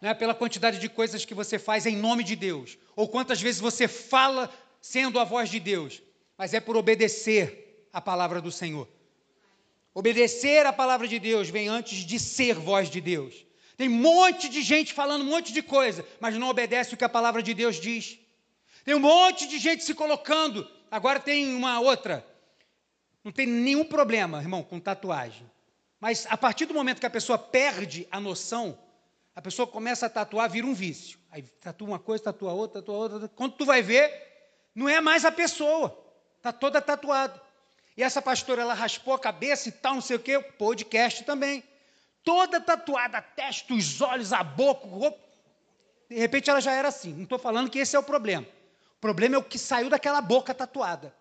Speaker 1: Não é pela quantidade de coisas que você faz em nome de Deus, ou quantas vezes você fala sendo a voz de Deus, mas é por obedecer a palavra do Senhor. Obedecer a palavra de Deus vem antes de ser voz de Deus. Tem um monte de gente falando um monte de coisa, mas não obedece o que a palavra de Deus diz. Tem um monte de gente se colocando. Agora tem uma outra. Não tem nenhum problema, irmão, com tatuagem. Mas a partir do momento que a pessoa perde a noção, a pessoa começa a tatuar, vira um vício. Aí tatua uma coisa, tatua outra, tatua outra. Quando tu vai ver, não é mais a pessoa, está toda tatuada. E essa pastora, ela raspou a cabeça e tal, não sei o quê, podcast também. Toda tatuada, testa, os olhos, a boca, roupa. De repente ela já era assim. Não estou falando que esse é o problema. O problema é o que saiu daquela boca tatuada.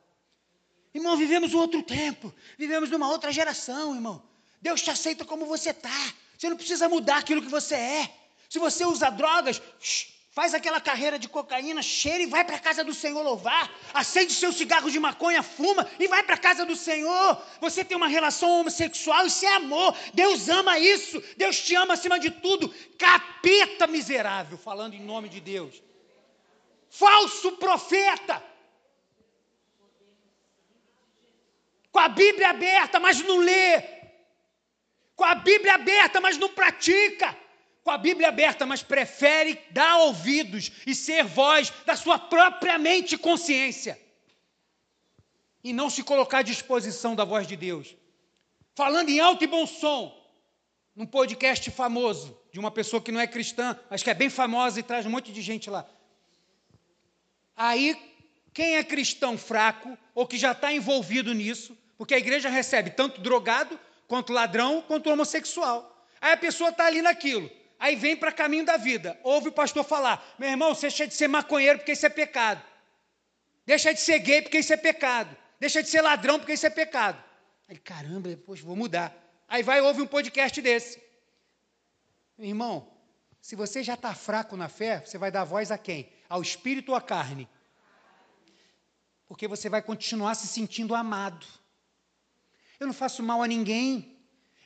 Speaker 1: Irmão, vivemos um outro tempo, vivemos numa outra geração, irmão. Deus te aceita como você está. Você não precisa mudar aquilo que você é. Se você usa drogas, shh, faz aquela carreira de cocaína, cheira e vai para a casa do Senhor louvar, acende seu cigarro de maconha, fuma e vai para a casa do Senhor. Você tem uma relação homossexual, isso é amor. Deus ama isso. Deus te ama acima de tudo. Capeta miserável, falando em nome de Deus. Falso profeta. Com a Bíblia aberta, mas não lê. Com a Bíblia aberta, mas não pratica com a Bíblia aberta, mas prefere dar ouvidos e ser voz da sua própria mente e consciência. E não se colocar à disposição da voz de Deus. Falando em alto e bom som, num podcast famoso, de uma pessoa que não é cristã, mas que é bem famosa e traz um monte de gente lá. Aí, quem é cristão fraco, ou que já está envolvido nisso, porque a igreja recebe tanto drogado, quanto ladrão, quanto homossexual. Aí a pessoa está ali naquilo. Aí vem para caminho da vida. Ouve o pastor falar: meu irmão, você deixa de ser maconheiro porque isso é pecado. Deixa de ser gay porque isso é pecado. Deixa de ser ladrão porque isso é pecado. Aí, caramba, depois vou mudar. Aí vai ouve um podcast desse. Meu irmão, se você já está fraco na fé, você vai dar voz a quem? Ao espírito ou à carne? Porque você vai continuar se sentindo amado. Eu não faço mal a ninguém.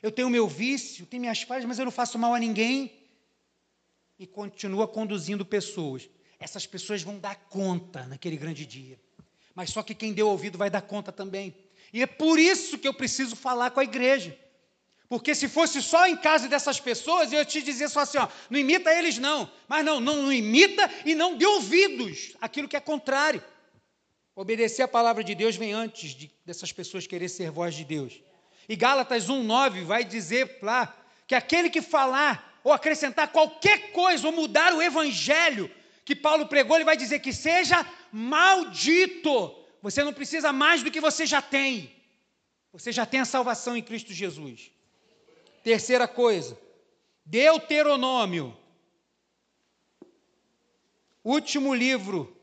Speaker 1: Eu tenho meu vício, tenho minhas falhas, mas eu não faço mal a ninguém. E continua conduzindo pessoas. Essas pessoas vão dar conta naquele grande dia. Mas só que quem deu ouvido vai dar conta também. E é por isso que eu preciso falar com a igreja. Porque se fosse só em casa dessas pessoas, eu te dizer só assim, ó, não imita eles não. Mas não, não, não imita e não dê ouvidos aquilo que é contrário. Obedecer a palavra de Deus vem antes de, dessas pessoas querer ser voz de Deus. E Gálatas 1,9 vai dizer lá que aquele que falar ou acrescentar qualquer coisa ou mudar o evangelho que Paulo pregou, ele vai dizer que seja maldito. Você não precisa mais do que você já tem. Você já tem a salvação em Cristo Jesus. Terceira coisa, Deuteronômio, último livro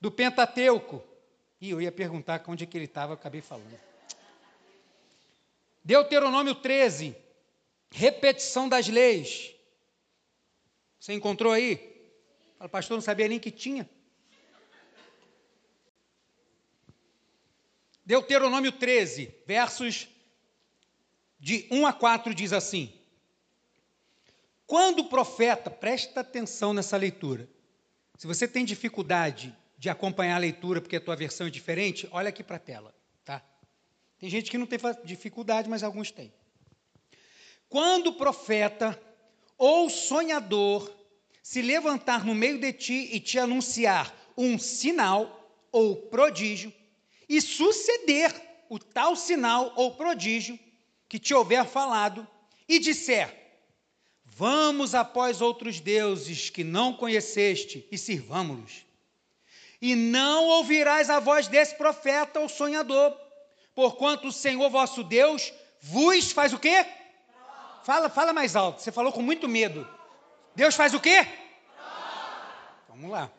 Speaker 1: do Pentateuco. E eu ia perguntar onde é que ele estava, acabei falando. Deuteronômio 13, repetição das leis. Você encontrou aí? O pastor não sabia nem que tinha. Deuteronômio 13, versos de 1 a 4 diz assim: Quando o profeta, presta atenção nessa leitura. Se você tem dificuldade de acompanhar a leitura porque a tua versão é diferente, olha aqui para a tela, tá? Tem gente que não tem dificuldade, mas alguns têm. Quando o profeta ou sonhador se levantar no meio de ti e te anunciar um sinal ou prodígio, e suceder o tal sinal ou prodígio que te houver falado, e disser: Vamos após outros deuses que não conheceste e sirvamos-los. E não ouvirás a voz desse profeta ou sonhador, porquanto o Senhor vosso Deus vos faz o quê? Fala, fala mais alto. Você falou com muito medo. Deus faz o quê? Vamos lá.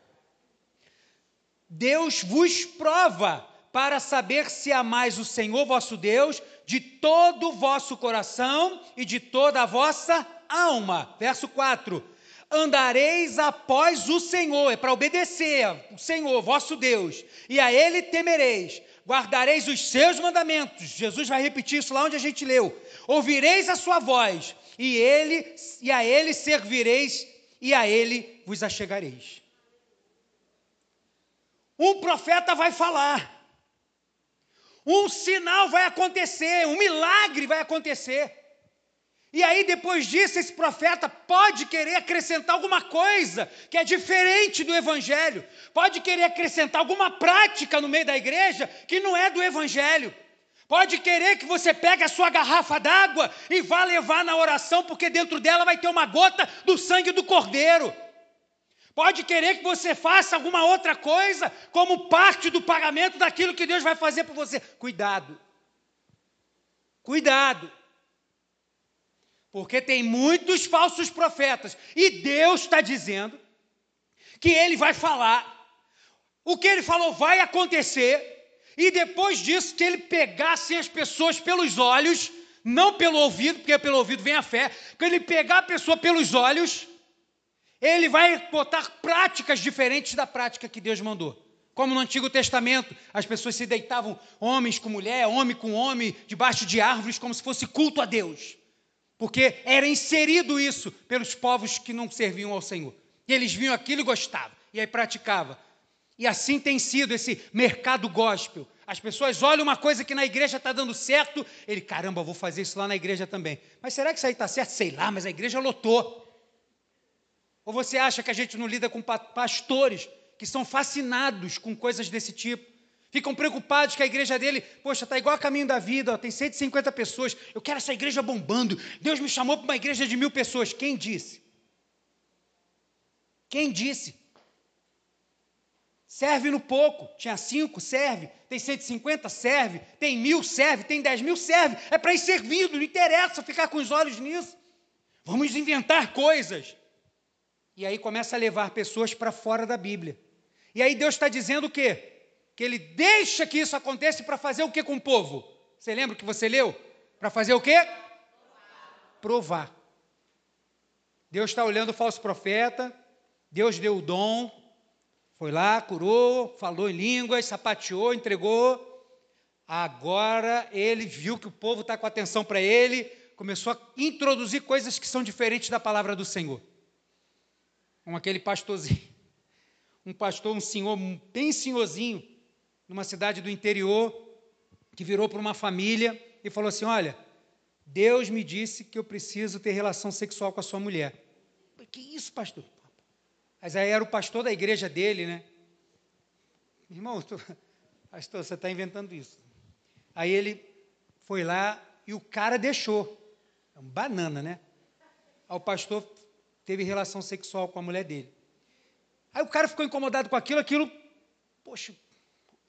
Speaker 1: Deus vos prova para saber se amais o Senhor vosso Deus de todo o vosso coração e de toda a vossa alma. Verso 4. Andareis após o Senhor, é para obedecer o Senhor, vosso Deus, e a Ele temereis, guardareis os seus mandamentos. Jesus vai repetir isso lá onde a gente leu. Ouvireis a sua voz, e ele e a ele servireis, e a ele vos achegareis. Um profeta vai falar. Um sinal vai acontecer, um milagre vai acontecer. E aí, depois disso, esse profeta pode querer acrescentar alguma coisa que é diferente do Evangelho, pode querer acrescentar alguma prática no meio da igreja que não é do Evangelho. Pode querer que você pegue a sua garrafa d'água e vá levar na oração, porque dentro dela vai ter uma gota do sangue do Cordeiro. Pode querer que você faça alguma outra coisa como parte do pagamento daquilo que Deus vai fazer por você. Cuidado. Cuidado. Porque tem muitos falsos profetas. E Deus está dizendo que ele vai falar. O que ele falou vai acontecer. E depois disso, que ele pegasse as pessoas pelos olhos, não pelo ouvido, porque pelo ouvido vem a fé. Que ele pegar a pessoa pelos olhos ele vai botar práticas diferentes da prática que Deus mandou. Como no Antigo Testamento, as pessoas se deitavam homens com mulher, homem com homem, debaixo de árvores, como se fosse culto a Deus. Porque era inserido isso pelos povos que não serviam ao Senhor. E eles viam aquilo e gostavam, e aí praticavam. E assim tem sido esse mercado gospel. As pessoas olham uma coisa que na igreja está dando certo, ele, caramba, vou fazer isso lá na igreja também. Mas será que isso aí está certo? Sei lá, mas a igreja lotou. Ou você acha que a gente não lida com pastores que são fascinados com coisas desse tipo? Ficam preocupados que a igreja dele, poxa, está igual a caminho da vida, ó, tem 150 pessoas. Eu quero essa igreja bombando. Deus me chamou para uma igreja de mil pessoas. Quem disse? Quem disse? Serve no pouco. Tinha cinco, serve. Tem 150, serve. Tem mil, serve. Tem dez mil, serve. É para ir servindo, não interessa ficar com os olhos nisso. Vamos inventar coisas. E aí começa a levar pessoas para fora da Bíblia. E aí Deus está dizendo o quê? Que Ele deixa que isso aconteça para fazer o que com o povo? Você lembra o que você leu? Para fazer o quê? Provar. Deus está olhando o falso profeta, Deus deu o dom, foi lá, curou, falou em línguas, sapateou, entregou. Agora ele viu que o povo está com atenção para ele, começou a introduzir coisas que são diferentes da palavra do Senhor. Como aquele pastorzinho, um pastor, um senhor bem senhorzinho, numa cidade do interior, que virou para uma família e falou assim: Olha, Deus me disse que eu preciso ter relação sexual com a sua mulher. Que isso, pastor? Mas aí era o pastor da igreja dele, né? Irmão, pastor, você está inventando isso. Aí ele foi lá e o cara deixou. É um banana, né? Aí o pastor teve relação sexual com a mulher dele. Aí o cara ficou incomodado com aquilo, aquilo, poxa,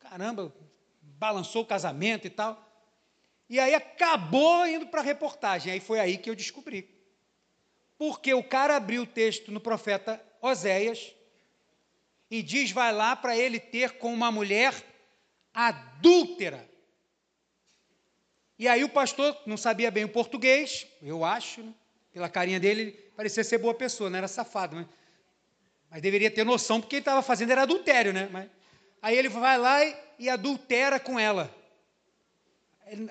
Speaker 1: caramba, balançou o casamento e tal. E aí acabou indo para a reportagem. Aí foi aí que eu descobri. Porque o cara abriu o texto no profeta Oséias e diz: vai lá para ele ter com uma mulher adúltera. E aí o pastor não sabia bem o português, eu acho, né? pela carinha dele, parecia ser boa pessoa, não era safado, mas, mas deveria ter noção, porque ele estava fazendo era adultério, né? Mas, aí ele vai lá e, e adultera com ela.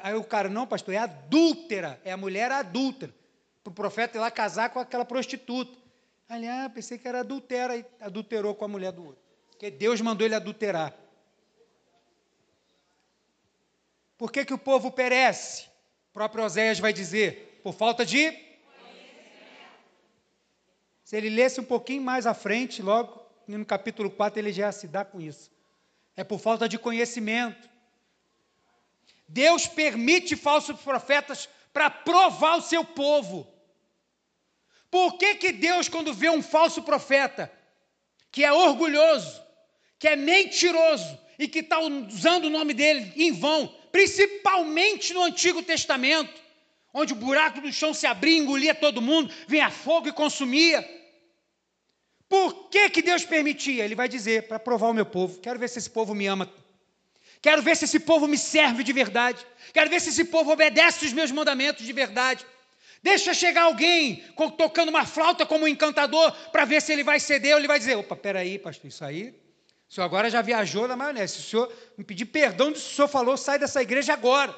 Speaker 1: Aí o cara, não, pastor, é adúltera, é a mulher adúltera. Para o profeta ir lá casar com aquela prostituta. Aliás, ah, pensei que era adultera e adulterou com a mulher do outro. Porque Deus mandou ele adulterar. Por que, que o povo perece? O próprio Oséias vai dizer, por falta de. Se ele lesse um pouquinho mais à frente, logo no capítulo 4, ele já se dá com isso. É por falta de conhecimento. Deus permite falsos profetas para provar o seu povo. Por que, que Deus, quando vê um falso profeta, que é orgulhoso, que é mentiroso e que está usando o nome dele em vão, principalmente no Antigo Testamento, onde o buraco do chão se abria, engolia todo mundo, vinha fogo e consumia. Por que, que Deus permitia? Ele vai dizer, para provar o meu povo, quero ver se esse povo me ama. Quero ver se esse povo me serve de verdade. Quero ver se esse povo obedece os meus mandamentos de verdade. Deixa chegar alguém tocando uma flauta como um encantador para ver se ele vai ceder ou ele vai dizer: opa, peraí, pastor, isso aí. O senhor agora já viajou na maionese. Se o senhor me pedir perdão do que o senhor falou, sai dessa igreja agora.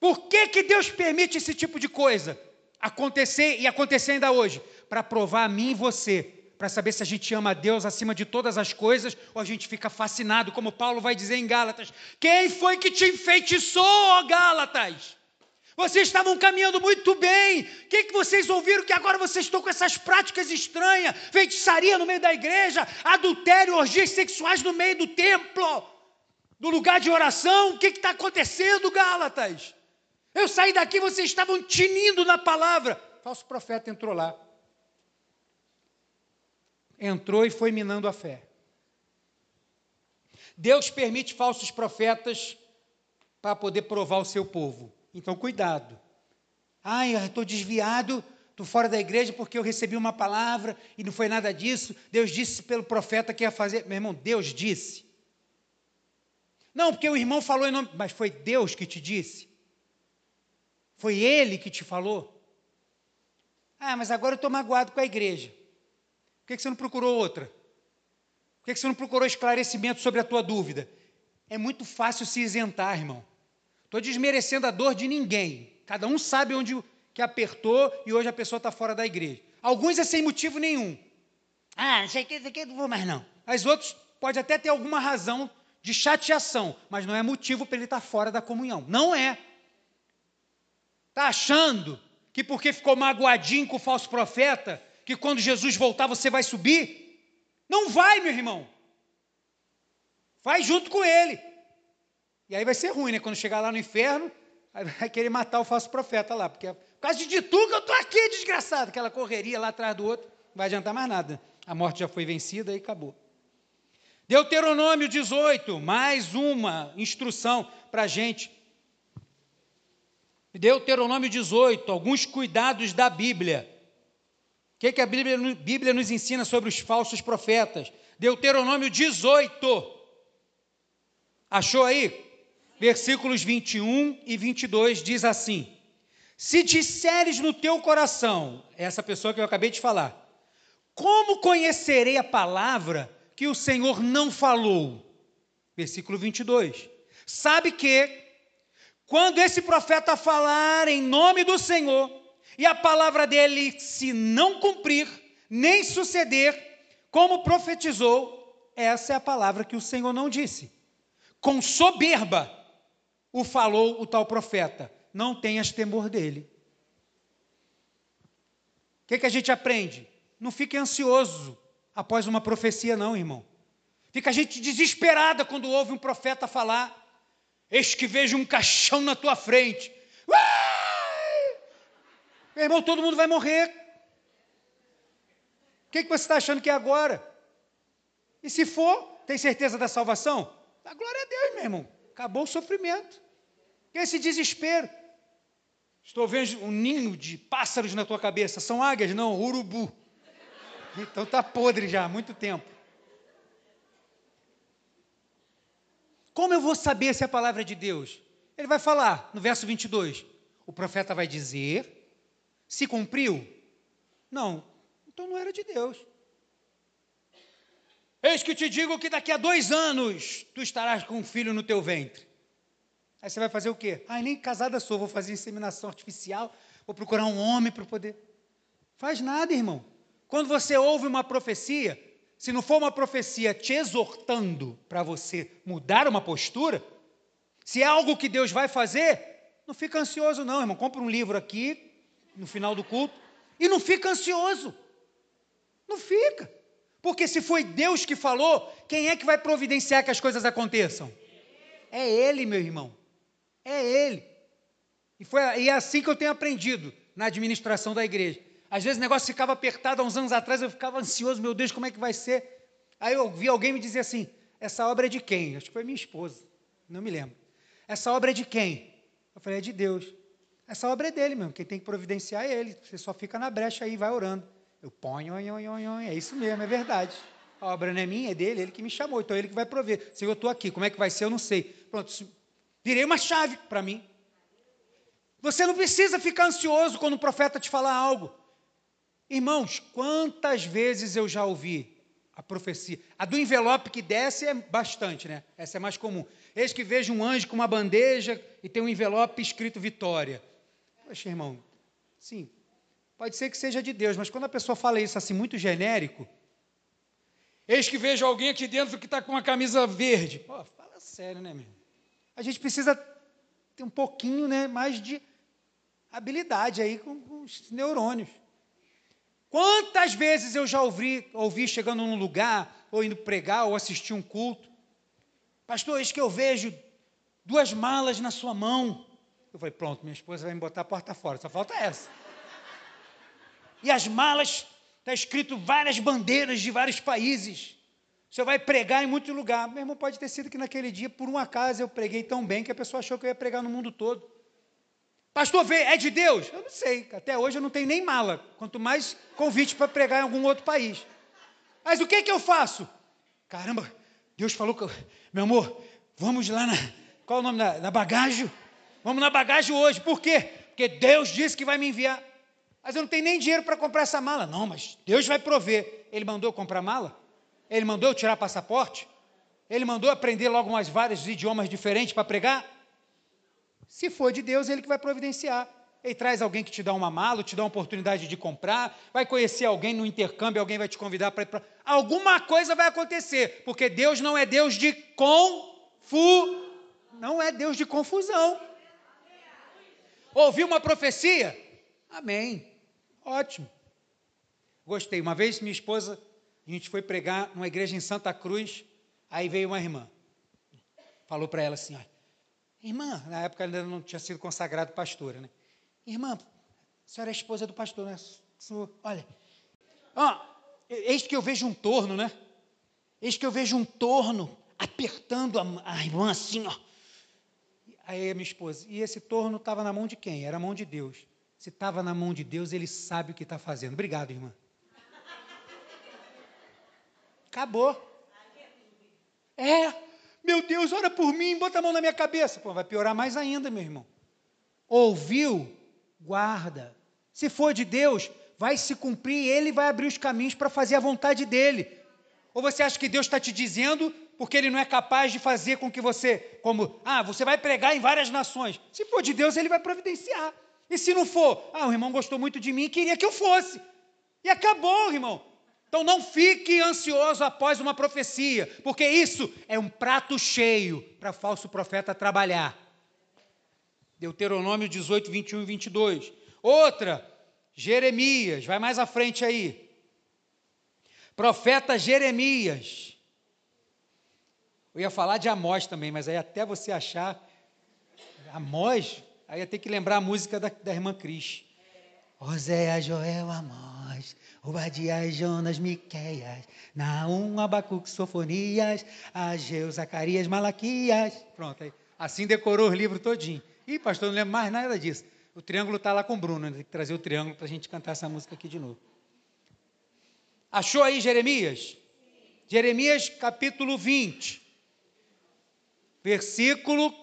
Speaker 1: Por que, que Deus permite esse tipo de coisa acontecer e acontecer ainda hoje? Para provar a mim e você, para saber se a gente ama a Deus acima de todas as coisas ou a gente fica fascinado, como Paulo vai dizer em Gálatas. Quem foi que te enfeitiçou, ó Gálatas? Vocês estavam caminhando muito bem. O que, que vocês ouviram que agora vocês estão com essas práticas estranhas? Feitiçaria no meio da igreja, adultério, orgias sexuais no meio do templo, do lugar de oração. O que está acontecendo, Gálatas? Eu saí daqui, vocês estavam tinindo na palavra. Falso profeta entrou lá. Entrou e foi minando a fé. Deus permite falsos profetas para poder provar o seu povo. Então, cuidado. Ai, eu estou desviado, estou fora da igreja porque eu recebi uma palavra e não foi nada disso. Deus disse pelo profeta que ia fazer. Meu irmão, Deus disse. Não, porque o irmão falou em nome. Mas foi Deus que te disse. Foi Ele que te falou. Ah, mas agora eu estou magoado com a igreja. Por que você não procurou outra? Por que você não procurou esclarecimento sobre a tua dúvida? É muito fácil se isentar, irmão. Estou desmerecendo a dor de ninguém. Cada um sabe onde que apertou e hoje a pessoa está fora da igreja. Alguns é sem motivo nenhum. Ah, não sei o que, não, não vou mais não. As outros pode até ter alguma razão de chateação, mas não é motivo para ele estar tá fora da comunhão. Não é. Está achando que porque ficou magoadinho com o falso profeta, que quando Jesus voltar você vai subir? Não vai, meu irmão. Faz junto com ele. E aí vai ser ruim, né? Quando chegar lá no inferno, vai querer matar o falso profeta lá. Porque é por causa de tu que eu estou aqui, desgraçado. Aquela correria lá atrás do outro, não vai adiantar mais nada. A morte já foi vencida e acabou. Deuteronômio 18, mais uma instrução para a gente. Deuteronômio 18, alguns cuidados da Bíblia. O que, que a Bíblia, Bíblia nos ensina sobre os falsos profetas? Deuteronômio 18. Achou aí? Versículos 21 e 22 diz assim: Se disseres no teu coração, essa pessoa que eu acabei de falar, como conhecerei a palavra que o Senhor não falou? Versículo 22. Sabe que, quando esse profeta falar em nome do Senhor, e a palavra dele se não cumprir, nem suceder, como profetizou, essa é a palavra que o Senhor não disse. Com soberba o falou o tal profeta: não tenhas temor dele. O que, que a gente aprende? Não fique ansioso após uma profecia, não, irmão. Fica a gente desesperada quando ouve um profeta falar: Eis que vejo um caixão na tua frente. Meu irmão, todo mundo vai morrer. O que, que você está achando que é agora? E se for, tem certeza da salvação? A glória a Deus, meu irmão. Acabou o sofrimento. Que esse desespero. Estou vendo um ninho de pássaros na tua cabeça. São águias? Não, urubu. Então está podre já há muito tempo. Como eu vou saber se é a palavra de Deus? Ele vai falar no verso 22. O profeta vai dizer se cumpriu? Não. Então não era de Deus. Eis que te digo que daqui a dois anos tu estarás com um filho no teu ventre. Aí você vai fazer o quê? Ah, nem casada sou, vou fazer inseminação artificial, vou procurar um homem para poder. Faz nada, irmão. Quando você ouve uma profecia, se não for uma profecia te exortando para você mudar uma postura, se é algo que Deus vai fazer, não fica ansioso, não, irmão. Compra um livro aqui, no final do culto e não fica ansioso. Não fica. Porque se foi Deus que falou, quem é que vai providenciar que as coisas aconteçam? É Ele, meu irmão. É Ele. E, foi, e é assim que eu tenho aprendido na administração da igreja. Às vezes o negócio ficava apertado há uns anos atrás, eu ficava ansioso, meu Deus, como é que vai ser? Aí eu vi alguém me dizer assim: essa obra é de quem? Acho que foi minha esposa, não me lembro. Essa obra é de quem? Eu falei, é de Deus. Essa obra é dele mesmo, quem tem que providenciar é ele. Você só fica na brecha aí, vai orando. Eu ponho, é isso mesmo, é verdade. A obra não é minha, é dele, ele que me chamou, então é ele que vai prover. Se eu estou aqui, como é que vai ser, eu não sei. Pronto, virei uma chave para mim. Você não precisa ficar ansioso quando o profeta te falar algo. Irmãos, quantas vezes eu já ouvi a profecia? A do envelope que desce é bastante, né? Essa é mais comum. Eis que vejo um anjo com uma bandeja e tem um envelope escrito vitória. Poxa, irmão, sim, pode ser que seja de Deus, mas quando a pessoa fala isso assim, muito genérico, eis que vejo alguém aqui dentro que está com uma camisa verde. Pô, fala sério, né, meu? A gente precisa ter um pouquinho né, mais de habilidade aí com, com os neurônios. Quantas vezes eu já ouvi, ouvi chegando num lugar, ou indo pregar, ou assistir um culto, pastor, eis que eu vejo duas malas na sua mão. Eu falei, pronto, minha esposa vai me botar a porta fora, só falta essa. E as malas, está escrito várias bandeiras de vários países. Você vai pregar em muito lugar. Meu irmão, pode ter sido que naquele dia, por um acaso, eu preguei tão bem que a pessoa achou que eu ia pregar no mundo todo. Pastor, vê, é de Deus? Eu não sei. Até hoje eu não tenho nem mala. Quanto mais convite para pregar em algum outro país. Mas o que, que eu faço? Caramba, Deus falou que. Meu amor, vamos lá na. Qual é o nome da na bagagem? Vamos na bagagem hoje. Por quê? Porque Deus disse que vai me enviar. Mas eu não tenho nem dinheiro para comprar essa mala. Não, mas Deus vai prover. Ele mandou comprar mala? Ele mandou tirar passaporte? Ele mandou aprender logo mais vários idiomas diferentes para pregar? Se for de Deus, ele que vai providenciar. Ele traz alguém que te dá uma mala, te dá uma oportunidade de comprar, vai conhecer alguém no intercâmbio, alguém vai te convidar para ir para. Alguma coisa vai acontecer, porque Deus não é Deus de confu, não é Deus de confusão. Ouviu uma profecia? Amém. Ótimo. Gostei. Uma vez minha esposa, a gente foi pregar numa igreja em Santa Cruz, aí veio uma irmã. falou para ela assim: olha, irmã, na época ainda não tinha sido consagrado pastora, né? Irmã, a senhora é esposa do pastor, né? Olha, ó, eis que eu vejo um torno, né? Eis que eu vejo um torno apertando a, a irmã assim, ó. Aí a minha esposa, e esse torno estava na mão de quem? Era a mão de Deus. Se estava na mão de Deus, ele sabe o que está fazendo. Obrigado, irmã. Acabou. É, meu Deus, ora por mim, bota a mão na minha cabeça. Pô, vai piorar mais ainda, meu irmão. Ouviu? Guarda. Se for de Deus, vai se cumprir, ele vai abrir os caminhos para fazer a vontade dele. Ou você acha que Deus está te dizendo porque ele não é capaz de fazer com que você, como, ah, você vai pregar em várias nações. Se for de Deus, ele vai providenciar. E se não for, ah, o irmão gostou muito de mim e queria que eu fosse. E acabou, irmão. Então não fique ansioso após uma profecia, porque isso é um prato cheio para falso profeta trabalhar. Deuteronômio 18, 21 e 22. Outra, Jeremias, vai mais à frente aí. Profeta Jeremias. Eu ia falar de Amós também, mas aí até você achar Amós, aí ia ter que lembrar a música da, da irmã Cris. Oséia, Joel, Amós, Obadias, Jonas, Miqueias, Naum, Abacuque, Sofonias, Ageu, Zacarias, Malaquias. Pronto, aí. assim decorou o livro todinho. Ih, pastor, não lembro mais nada disso. O triângulo está lá com o Bruno, né? tem que trazer o triângulo para a gente cantar essa música aqui de novo. Achou aí Jeremias? Jeremias capítulo 20, versículo.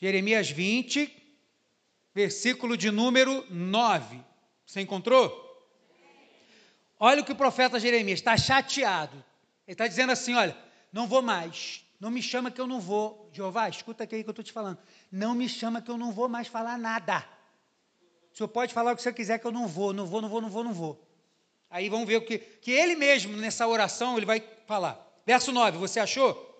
Speaker 1: Jeremias 20, versículo de número 9. Você encontrou? Olha o que o profeta Jeremias está chateado. Ele está dizendo assim: olha, não vou mais. Não me chama que eu não vou. Jeová, escuta aqui que eu estou te falando. Não me chama que eu não vou mais falar nada. O senhor pode falar o que você quiser que eu não vou, não vou, não vou, não vou, não vou. Aí vamos ver o que, que ele mesmo, nessa oração, ele vai falar. Verso 9, você achou?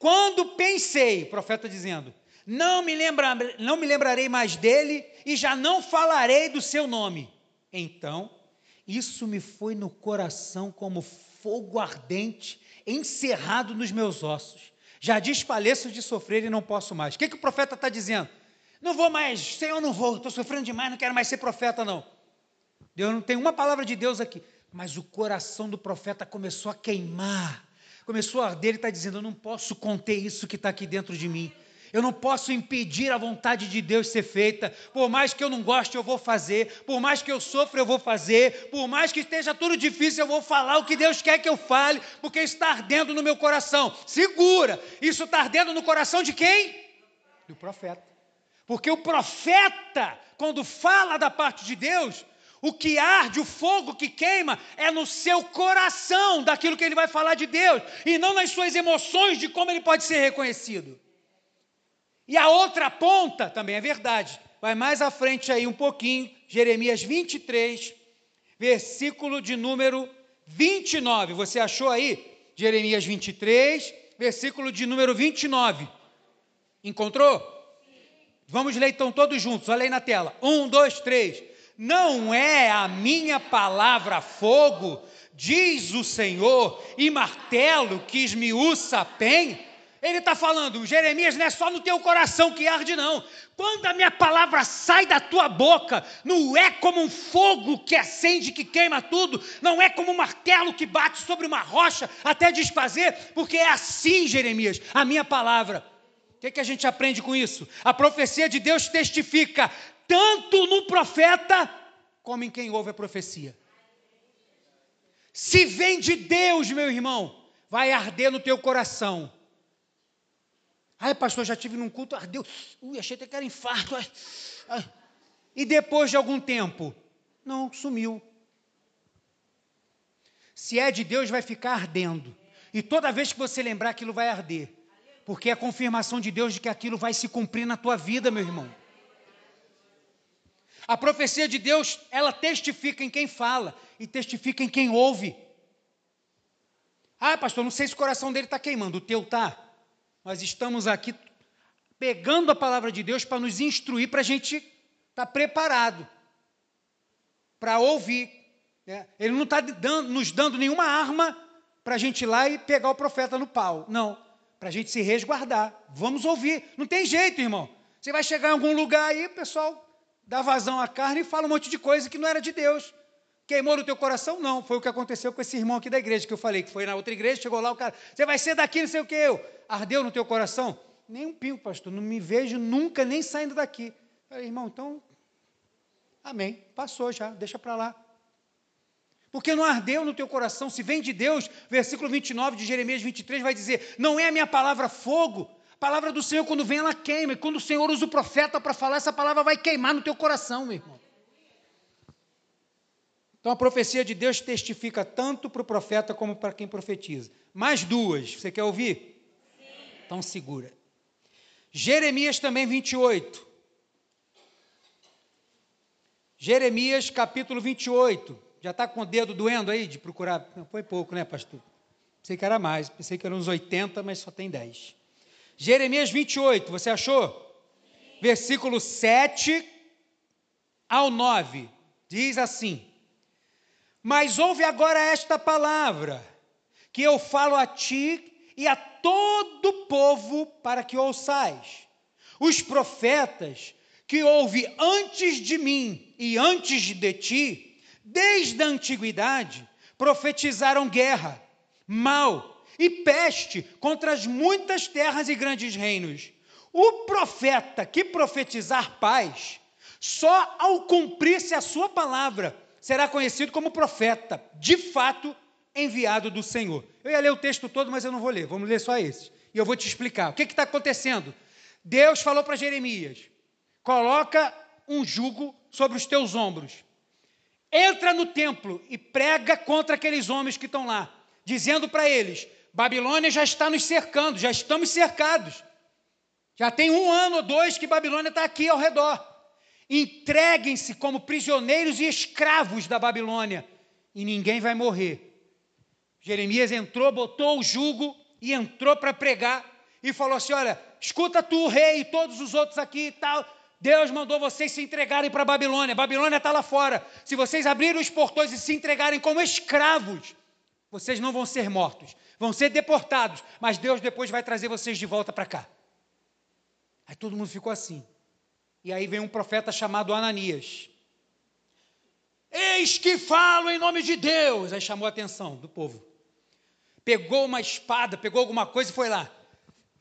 Speaker 1: Quando pensei, profeta dizendo, não me, lembra, não me lembrarei mais dele e já não falarei do seu nome. Então, isso me foi no coração como fogo ardente, encerrado nos meus ossos. Já desfaleço de sofrer e não posso mais. O que, que o profeta está dizendo? Não vou mais, Senhor, não vou, estou sofrendo demais, não quero mais ser profeta, não. Deus não tem uma palavra de Deus aqui. Mas o coração do profeta começou a queimar, começou a arder, ele está dizendo: Eu não posso conter isso que está aqui dentro de mim. Eu não posso impedir a vontade de Deus ser feita. Por mais que eu não goste, eu vou fazer. Por mais que eu sofra, eu vou fazer. Por mais que esteja tudo difícil, eu vou falar o que Deus quer que eu fale, porque está ardendo no meu coração. Segura! Isso está ardendo no coração de quem? Do profeta. Porque o profeta, quando fala da parte de Deus, o que arde, o fogo que queima, é no seu coração daquilo que ele vai falar de Deus, e não nas suas emoções de como ele pode ser reconhecido. E a outra ponta também é verdade. Vai mais à frente aí um pouquinho, Jeremias 23, versículo de número 29. Você achou aí? Jeremias 23, versículo de número 29. Encontrou? Vamos ler então todos juntos, olha aí na tela. Um, dois, três. Não é a minha palavra fogo, diz o Senhor, e martelo que esmiuça a penha? Ele está falando, Jeremias, não é só no teu coração que arde, não. Quando a minha palavra sai da tua boca, não é como um fogo que acende, que queima tudo, não é como um martelo que bate sobre uma rocha até desfazer, porque é assim, Jeremias, a minha palavra. O que, que a gente aprende com isso? A profecia de Deus testifica tanto no profeta como em quem ouve a profecia. Se vem de Deus, meu irmão, vai arder no teu coração Ai, pastor, já tive num culto, ardeu. Ui, achei até que era infarto. Ai, ai. E depois de algum tempo, não, sumiu. Se é de Deus, vai ficar ardendo. E toda vez que você lembrar, aquilo vai arder. Porque é a confirmação de Deus de que aquilo vai se cumprir na tua vida, meu irmão. A profecia de Deus, ela testifica em quem fala e testifica em quem ouve. Ah, pastor, não sei se o coração dele está queimando, o teu está. Nós estamos aqui pegando a palavra de Deus para nos instruir, para a gente estar tá preparado para ouvir. Né? Ele não está nos dando nenhuma arma para a gente ir lá e pegar o profeta no pau. Não. para a gente se resguardar. Vamos ouvir. Não tem jeito, irmão. Você vai chegar em algum lugar aí, pessoal dá vazão à carne e fala um monte de coisa que não era de Deus. Queimou no teu coração? Não. Foi o que aconteceu com esse irmão aqui da igreja que eu falei, que foi na outra igreja, chegou lá, o cara, você vai ser daqui, não sei o que eu. Ardeu no teu coração? Nem um pingo, pastor. Não me vejo nunca nem saindo daqui. falei, irmão, então, amém. Passou já, deixa para lá. Porque não ardeu no teu coração, se vem de Deus, versículo 29 de Jeremias 23 vai dizer: Não é a minha palavra fogo, palavra do Senhor, quando vem, ela queima. E quando o Senhor usa o profeta para falar, essa palavra vai queimar no teu coração, meu irmão. Então a profecia de Deus testifica tanto para o profeta como para quem profetiza. Mais duas, você quer ouvir? Sim. Então segura. Jeremias também 28. Jeremias capítulo 28. Já está com o dedo doendo aí de procurar? Não, foi pouco, né, pastor? Pensei que era mais, pensei que eram uns 80, mas só tem 10. Jeremias 28, você achou? Versículo 7 ao 9, diz assim: Mas ouve agora esta palavra, que eu falo a ti e a todo o povo para que ouçais. Os profetas que houve antes de mim e antes de ti, desde a antiguidade, profetizaram guerra, mal e peste contra as muitas terras e grandes reinos. O profeta que profetizar paz, só ao cumprir-se a sua palavra, será conhecido como profeta, de fato enviado do Senhor. Eu ia ler o texto todo, mas eu não vou ler, vamos ler só esse. E eu vou te explicar. O que está acontecendo? Deus falou para Jeremias: coloca um jugo sobre os teus ombros. Entra no templo e prega contra aqueles homens que estão lá, dizendo para eles: Babilônia já está nos cercando, já estamos cercados. Já tem um ano ou dois que Babilônia está aqui ao redor. Entreguem-se como prisioneiros e escravos da Babilônia, e ninguém vai morrer. Jeremias entrou, botou o jugo e entrou para pregar e falou assim: Olha, escuta tu, rei, e todos os outros aqui e tal. Deus mandou vocês se entregarem para a Babilônia. Babilônia está lá fora. Se vocês abrirem os portões e se entregarem como escravos, vocês não vão ser mortos vão ser deportados, mas Deus depois vai trazer vocês de volta para cá. Aí todo mundo ficou assim. E aí vem um profeta chamado Ananias. Eis que falo em nome de Deus. Aí chamou a atenção do povo. Pegou uma espada, pegou alguma coisa e foi lá.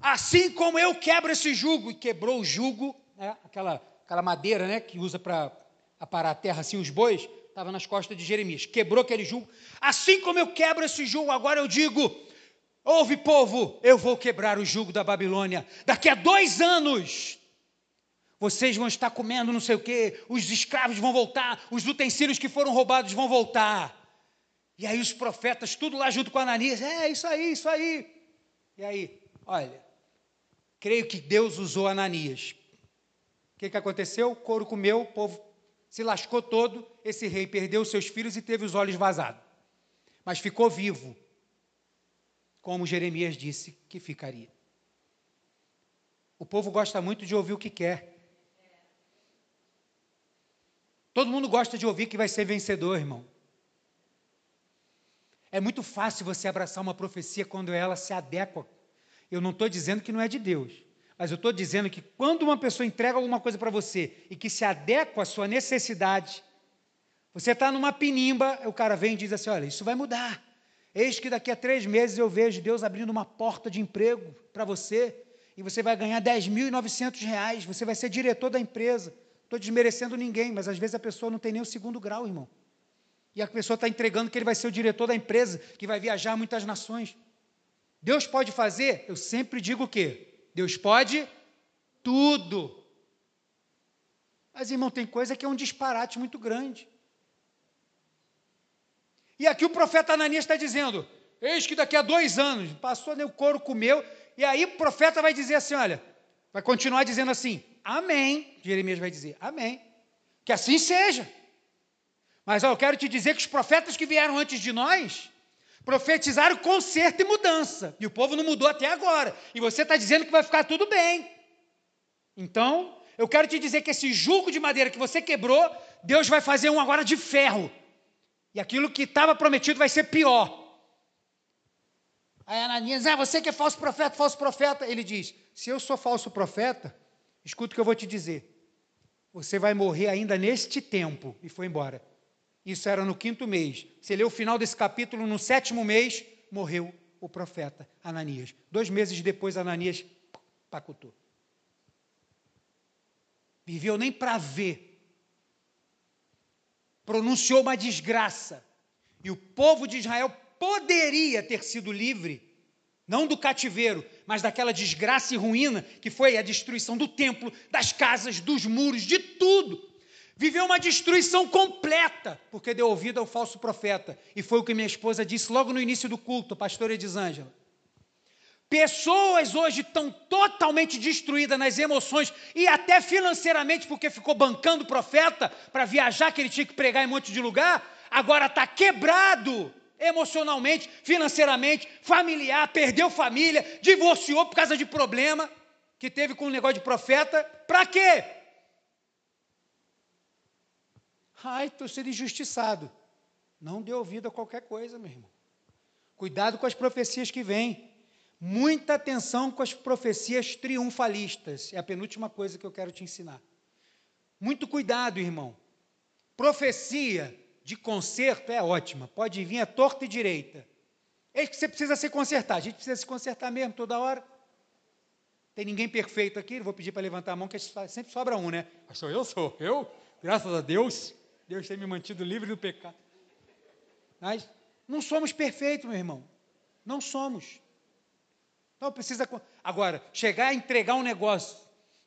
Speaker 1: Assim como eu quebro esse jugo, e quebrou o jugo, né, aquela, aquela madeira né, que usa para aparar a terra assim, os bois, estava nas costas de Jeremias. Quebrou aquele jugo. Assim como eu quebro esse jugo, agora eu digo: Ouve, povo, eu vou quebrar o jugo da Babilônia. Daqui a dois anos, vocês vão estar comendo não sei o quê, os escravos vão voltar, os utensílios que foram roubados vão voltar. E aí os profetas, tudo lá junto com Ananias, é isso aí, isso aí. E aí, olha, creio que Deus usou Ananias. O que, que aconteceu? O couro comeu, o povo se lascou todo, esse rei perdeu seus filhos e teve os olhos vazados. Mas ficou vivo como Jeremias disse que ficaria. O povo gosta muito de ouvir o que quer. Todo mundo gosta de ouvir que vai ser vencedor, irmão. É muito fácil você abraçar uma profecia quando ela se adequa. Eu não estou dizendo que não é de Deus, mas eu estou dizendo que quando uma pessoa entrega alguma coisa para você e que se adequa à sua necessidade, você está numa pinimba, o cara vem e diz assim: olha, isso vai mudar. Eis que daqui a três meses eu vejo Deus abrindo uma porta de emprego para você e você vai ganhar 10.900 reais, você vai ser diretor da empresa. Estou desmerecendo ninguém, mas às vezes a pessoa não tem nem o segundo grau, irmão. E a pessoa está entregando que ele vai ser o diretor da empresa, que vai viajar muitas nações. Deus pode fazer? Eu sempre digo o quê? Deus pode tudo. Mas, irmão, tem coisa que é um disparate muito grande. E aqui o profeta Ananias está dizendo: Eis que daqui a dois anos, passou, né, o couro comeu, e aí o profeta vai dizer assim: olha, vai continuar dizendo assim: Amém. Jeremias vai dizer: Amém. Que assim seja. Mas ó, eu quero te dizer que os profetas que vieram antes de nós profetizaram conserto e mudança. E o povo não mudou até agora. E você está dizendo que vai ficar tudo bem. Então, eu quero te dizer que esse jugo de madeira que você quebrou, Deus vai fazer um agora de ferro. E aquilo que estava prometido vai ser pior. Aí Ananias, ah, você que é falso profeta, falso profeta. Ele diz: se eu sou falso profeta, escuta o que eu vou te dizer. Você vai morrer ainda neste tempo. E foi embora. Isso era no quinto mês. Você lê o final desse capítulo, no sétimo mês, morreu o profeta Ananias. Dois meses depois, Ananias pacutou. Viveu nem para ver. Pronunciou uma desgraça. E o povo de Israel poderia ter sido livre, não do cativeiro, mas daquela desgraça e ruína que foi a destruição do templo, das casas, dos muros, de tudo. Viveu uma destruição completa, porque deu ouvido ao falso profeta. E foi o que minha esposa disse logo no início do culto, pastora Edisângela. Pessoas hoje estão totalmente destruídas nas emoções e até financeiramente, porque ficou bancando o profeta para viajar, que ele tinha que pregar em um monte de lugar, agora está quebrado emocionalmente, financeiramente, familiar, perdeu família, divorciou por causa de problema que teve com o negócio de profeta. Para quê? Ai, estou sendo injustiçado. Não dê ouvido a qualquer coisa, meu irmão. Cuidado com as profecias que vêm. Muita atenção com as profecias triunfalistas. É a penúltima coisa que eu quero te ensinar. Muito cuidado, irmão. Profecia de conserto é ótima, pode vir a torta e direita. É que você precisa se consertar, a gente precisa se consertar mesmo toda hora. Tem ninguém perfeito aqui, vou pedir para levantar a mão, que sempre sobra um, né? Sou eu, sou eu, graças a Deus, Deus tem me mantido livre do pecado. Mas não somos perfeitos, meu irmão, não somos. Então precisa. Agora, chegar a entregar um negócio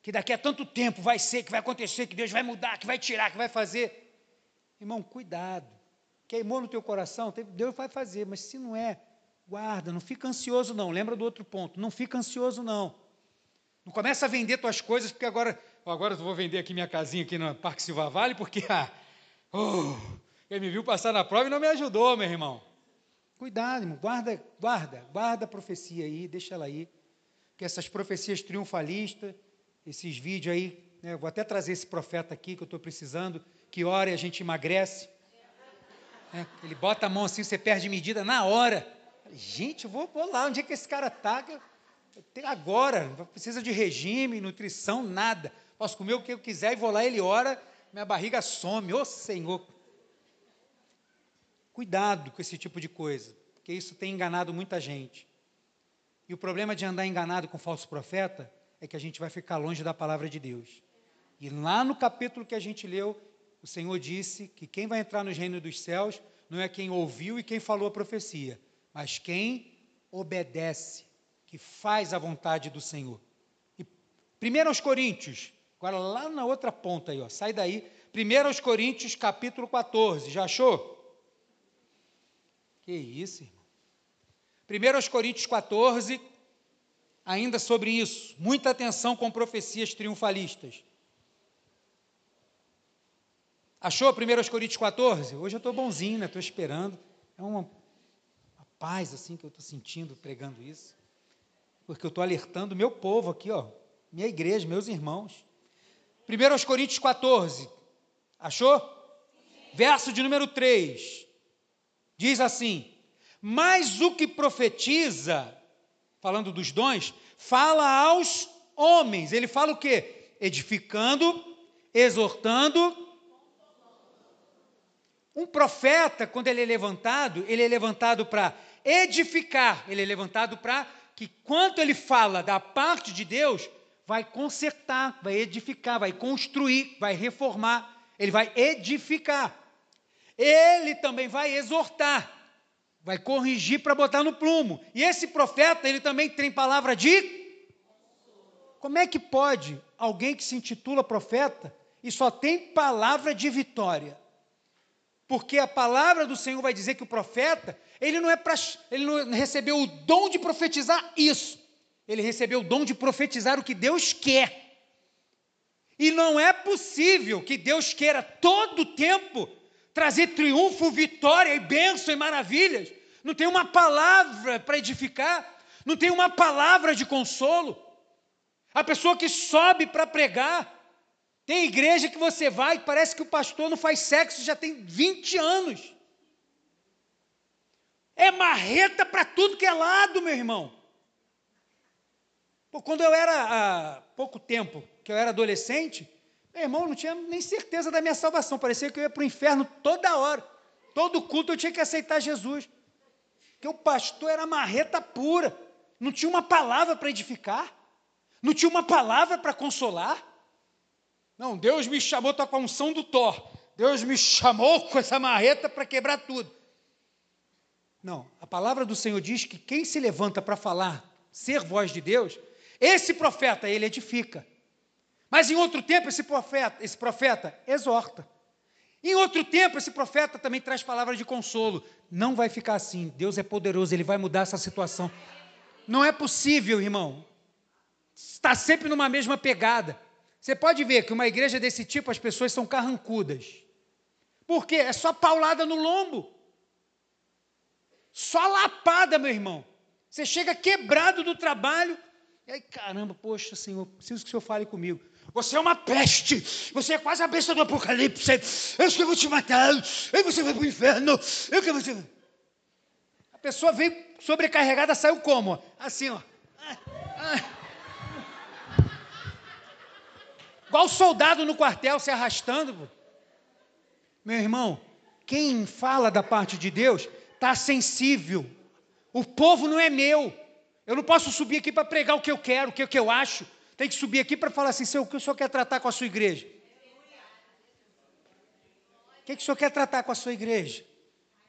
Speaker 1: que daqui a tanto tempo vai ser, que vai acontecer, que Deus vai mudar, que vai tirar, que vai fazer. Irmão, cuidado. Queimou no teu coração, Deus vai fazer, mas se não é, guarda, não fica ansioso não. Lembra do outro ponto, não fica ansioso não. Não começa a vender tuas coisas, porque agora, agora eu vou vender aqui minha casinha aqui no Parque Silva Vale, porque ah, oh, ele me viu passar na prova e não me ajudou, meu irmão. Cuidado, irmão, guarda, guarda, guarda a profecia aí, deixa ela aí. Que essas profecias triunfalistas, esses vídeos aí, né, vou até trazer esse profeta aqui que eu estou precisando, que hora e a gente emagrece. É, ele bota a mão assim, você perde medida na hora. Gente, vou, vou lá, onde é que esse cara está? Agora, não precisa de regime, nutrição, nada. Posso comer o que eu quiser e vou lá, ele ora, minha barriga some. Ô oh, Senhor! Cuidado com esse tipo de coisa, porque isso tem enganado muita gente. E o problema de andar enganado com falso profeta é que a gente vai ficar longe da palavra de Deus. E lá no capítulo que a gente leu, o Senhor disse que quem vai entrar no reino dos céus não é quem ouviu e quem falou a profecia, mas quem obedece, que faz a vontade do Senhor. E 1 aos Coríntios, agora lá na outra ponta aí, ó, sai daí. 1 aos Coríntios, capítulo 14, já achou? Que isso, irmão. 1 aos Coríntios 14, ainda sobre isso, muita atenção com profecias triunfalistas. Achou 1 Coríntios 14? Hoje eu estou bonzinho, né? Estou esperando. É uma, uma, paz assim que eu estou sentindo pregando isso. Porque eu estou alertando meu povo aqui, ó, minha igreja, meus irmãos. 1 Coríntios 14. Achou? Verso de número 3. Diz assim: Mas o que profetiza, falando dos dons, fala aos homens. Ele fala o quê? Edificando, exortando um profeta, quando ele é levantado, ele é levantado para edificar, ele é levantado para que, quanto ele fala da parte de Deus, vai consertar, vai edificar, vai construir, vai reformar, ele vai edificar. Ele também vai exortar, vai corrigir para botar no plumo. E esse profeta, ele também tem palavra de. Como é que pode alguém que se intitula profeta e só tem palavra de vitória? Porque a palavra do Senhor vai dizer que o profeta, ele não é para ele não recebeu o dom de profetizar isso. Ele recebeu o dom de profetizar o que Deus quer. E não é possível que Deus queira todo o tempo trazer triunfo, vitória e bênção e maravilhas. Não tem uma palavra para edificar, não tem uma palavra de consolo. A pessoa que sobe para pregar, tem igreja que você vai parece que o pastor não faz sexo já tem 20 anos. É marreta para tudo que é lado, meu irmão. Quando eu era há pouco tempo, que eu era adolescente, meu irmão não tinha nem certeza da minha salvação. Parecia que eu ia para o inferno toda hora. Todo culto eu tinha que aceitar Jesus. Porque o pastor era marreta pura. Não tinha uma palavra para edificar. Não tinha uma palavra para consolar. Não, Deus me chamou, está com a unção do Thor. Deus me chamou com essa marreta para quebrar tudo. Não, a palavra do Senhor diz que quem se levanta para falar, ser voz de Deus, esse profeta, ele edifica. Mas em outro tempo, esse profeta, esse profeta exorta. Em outro tempo, esse profeta também traz palavras de consolo. Não vai ficar assim. Deus é poderoso, ele vai mudar essa situação. Não é possível, irmão. Está sempre numa mesma pegada. Você pode ver que uma igreja desse tipo, as pessoas são carrancudas. Por quê? É só paulada no lombo. Só lapada, meu irmão. Você chega quebrado do trabalho. E aí, caramba, poxa, Senhor, preciso que o Senhor fale comigo. Você é uma peste. Você é quase a besta do Apocalipse. Eu que vou te matar. E você vai para o inferno. Eu que vou te... A pessoa veio sobrecarregada, saiu como? Assim, ó. Ah, ah. Igual soldado no quartel se arrastando. Meu irmão, quem fala da parte de Deus está sensível. O povo não é meu. Eu não posso subir aqui para pregar o que eu quero, o que, eu acho. Tem que subir aqui para falar assim, o que o Senhor quer tratar com a sua igreja? O que, que o Senhor quer tratar com a sua igreja?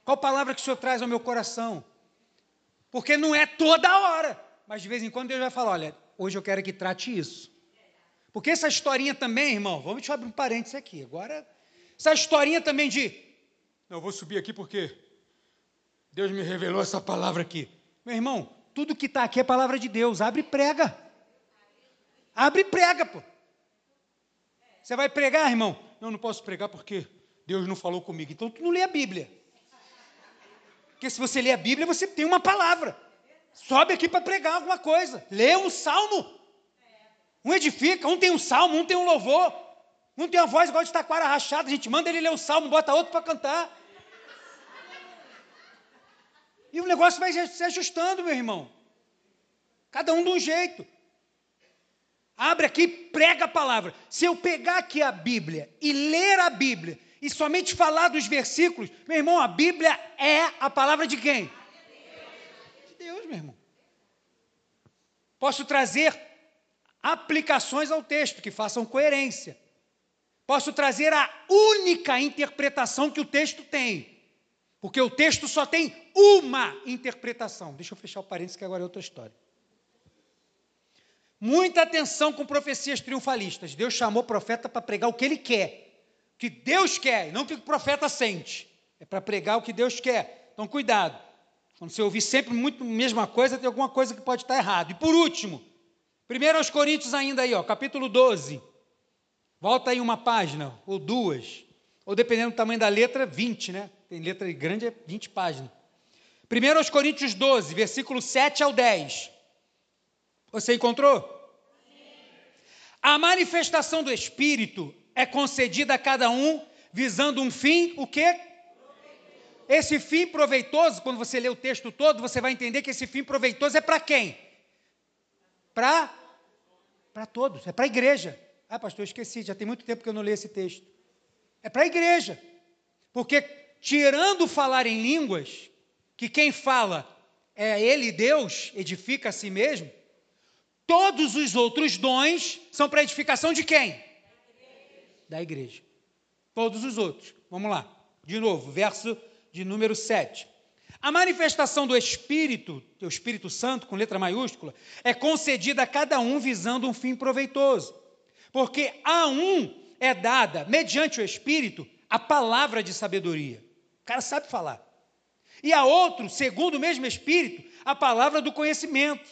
Speaker 1: Qual palavra que o Senhor traz ao meu coração? Porque não é toda hora. Mas de vez em quando Deus vai falar: olha, hoje eu quero que trate isso. Porque essa historinha também, irmão, vamos te abrir um parênteses aqui. Agora, essa historinha também de. Não, eu vou subir aqui porque Deus me revelou essa palavra aqui. Meu irmão, tudo que está aqui é palavra de Deus. Abre e prega. Abre e prega, pô. Você vai pregar, irmão? Não, não posso pregar porque Deus não falou comigo. Então tu não lê a Bíblia. Porque se você lê a Bíblia, você tem uma palavra. Sobe aqui para pregar alguma coisa. Lê um salmo. Um edifica, um tem um salmo, um tem um louvor. Um tem uma voz igual de taquara rachada, a gente manda ele ler o salmo, bota outro para cantar. E o negócio vai se ajustando, meu irmão. Cada um de um jeito. Abre aqui, prega a palavra. Se eu pegar aqui a Bíblia e ler a Bíblia e somente falar dos versículos, meu irmão, a Bíblia é a palavra de quem? De Deus, meu irmão. Posso trazer aplicações ao texto que façam coerência. Posso trazer a única interpretação que o texto tem. Porque o texto só tem uma interpretação. Deixa eu fechar o parênteses que agora é outra história. Muita atenção com profecias triunfalistas. Deus chamou o profeta para pregar o que ele quer. O que Deus quer, não o que o profeta sente. É para pregar o que Deus quer. Então, cuidado. Quando você ouvir sempre muito a mesma coisa, tem alguma coisa que pode estar errado. E por último, Primeiro aos Coríntios ainda aí, ó, capítulo 12. Volta aí uma página, ou duas. Ou dependendo do tamanho da letra, 20, né? Tem letra grande, é 20 páginas. Primeiro aos Coríntios 12, versículo 7 ao 10. Você encontrou? A manifestação do Espírito é concedida a cada um visando um fim, o quê? Esse fim proveitoso, quando você lê o texto todo, você vai entender que esse fim proveitoso é para quem? para para todos, é para a igreja. Ah, pastor, eu esqueci, já tem muito tempo que eu não leio esse texto. É para a igreja. Porque tirando falar em línguas, que quem fala é ele, Deus, edifica a si mesmo, todos os outros dons são para edificação de quem? Da igreja. Todos os outros. Vamos lá. De novo, verso de número 7. A manifestação do Espírito, o Espírito Santo, com letra maiúscula, é concedida a cada um visando um fim proveitoso. Porque a um é dada, mediante o Espírito, a palavra de sabedoria. O cara sabe falar. E a outro, segundo o mesmo Espírito, a palavra do conhecimento.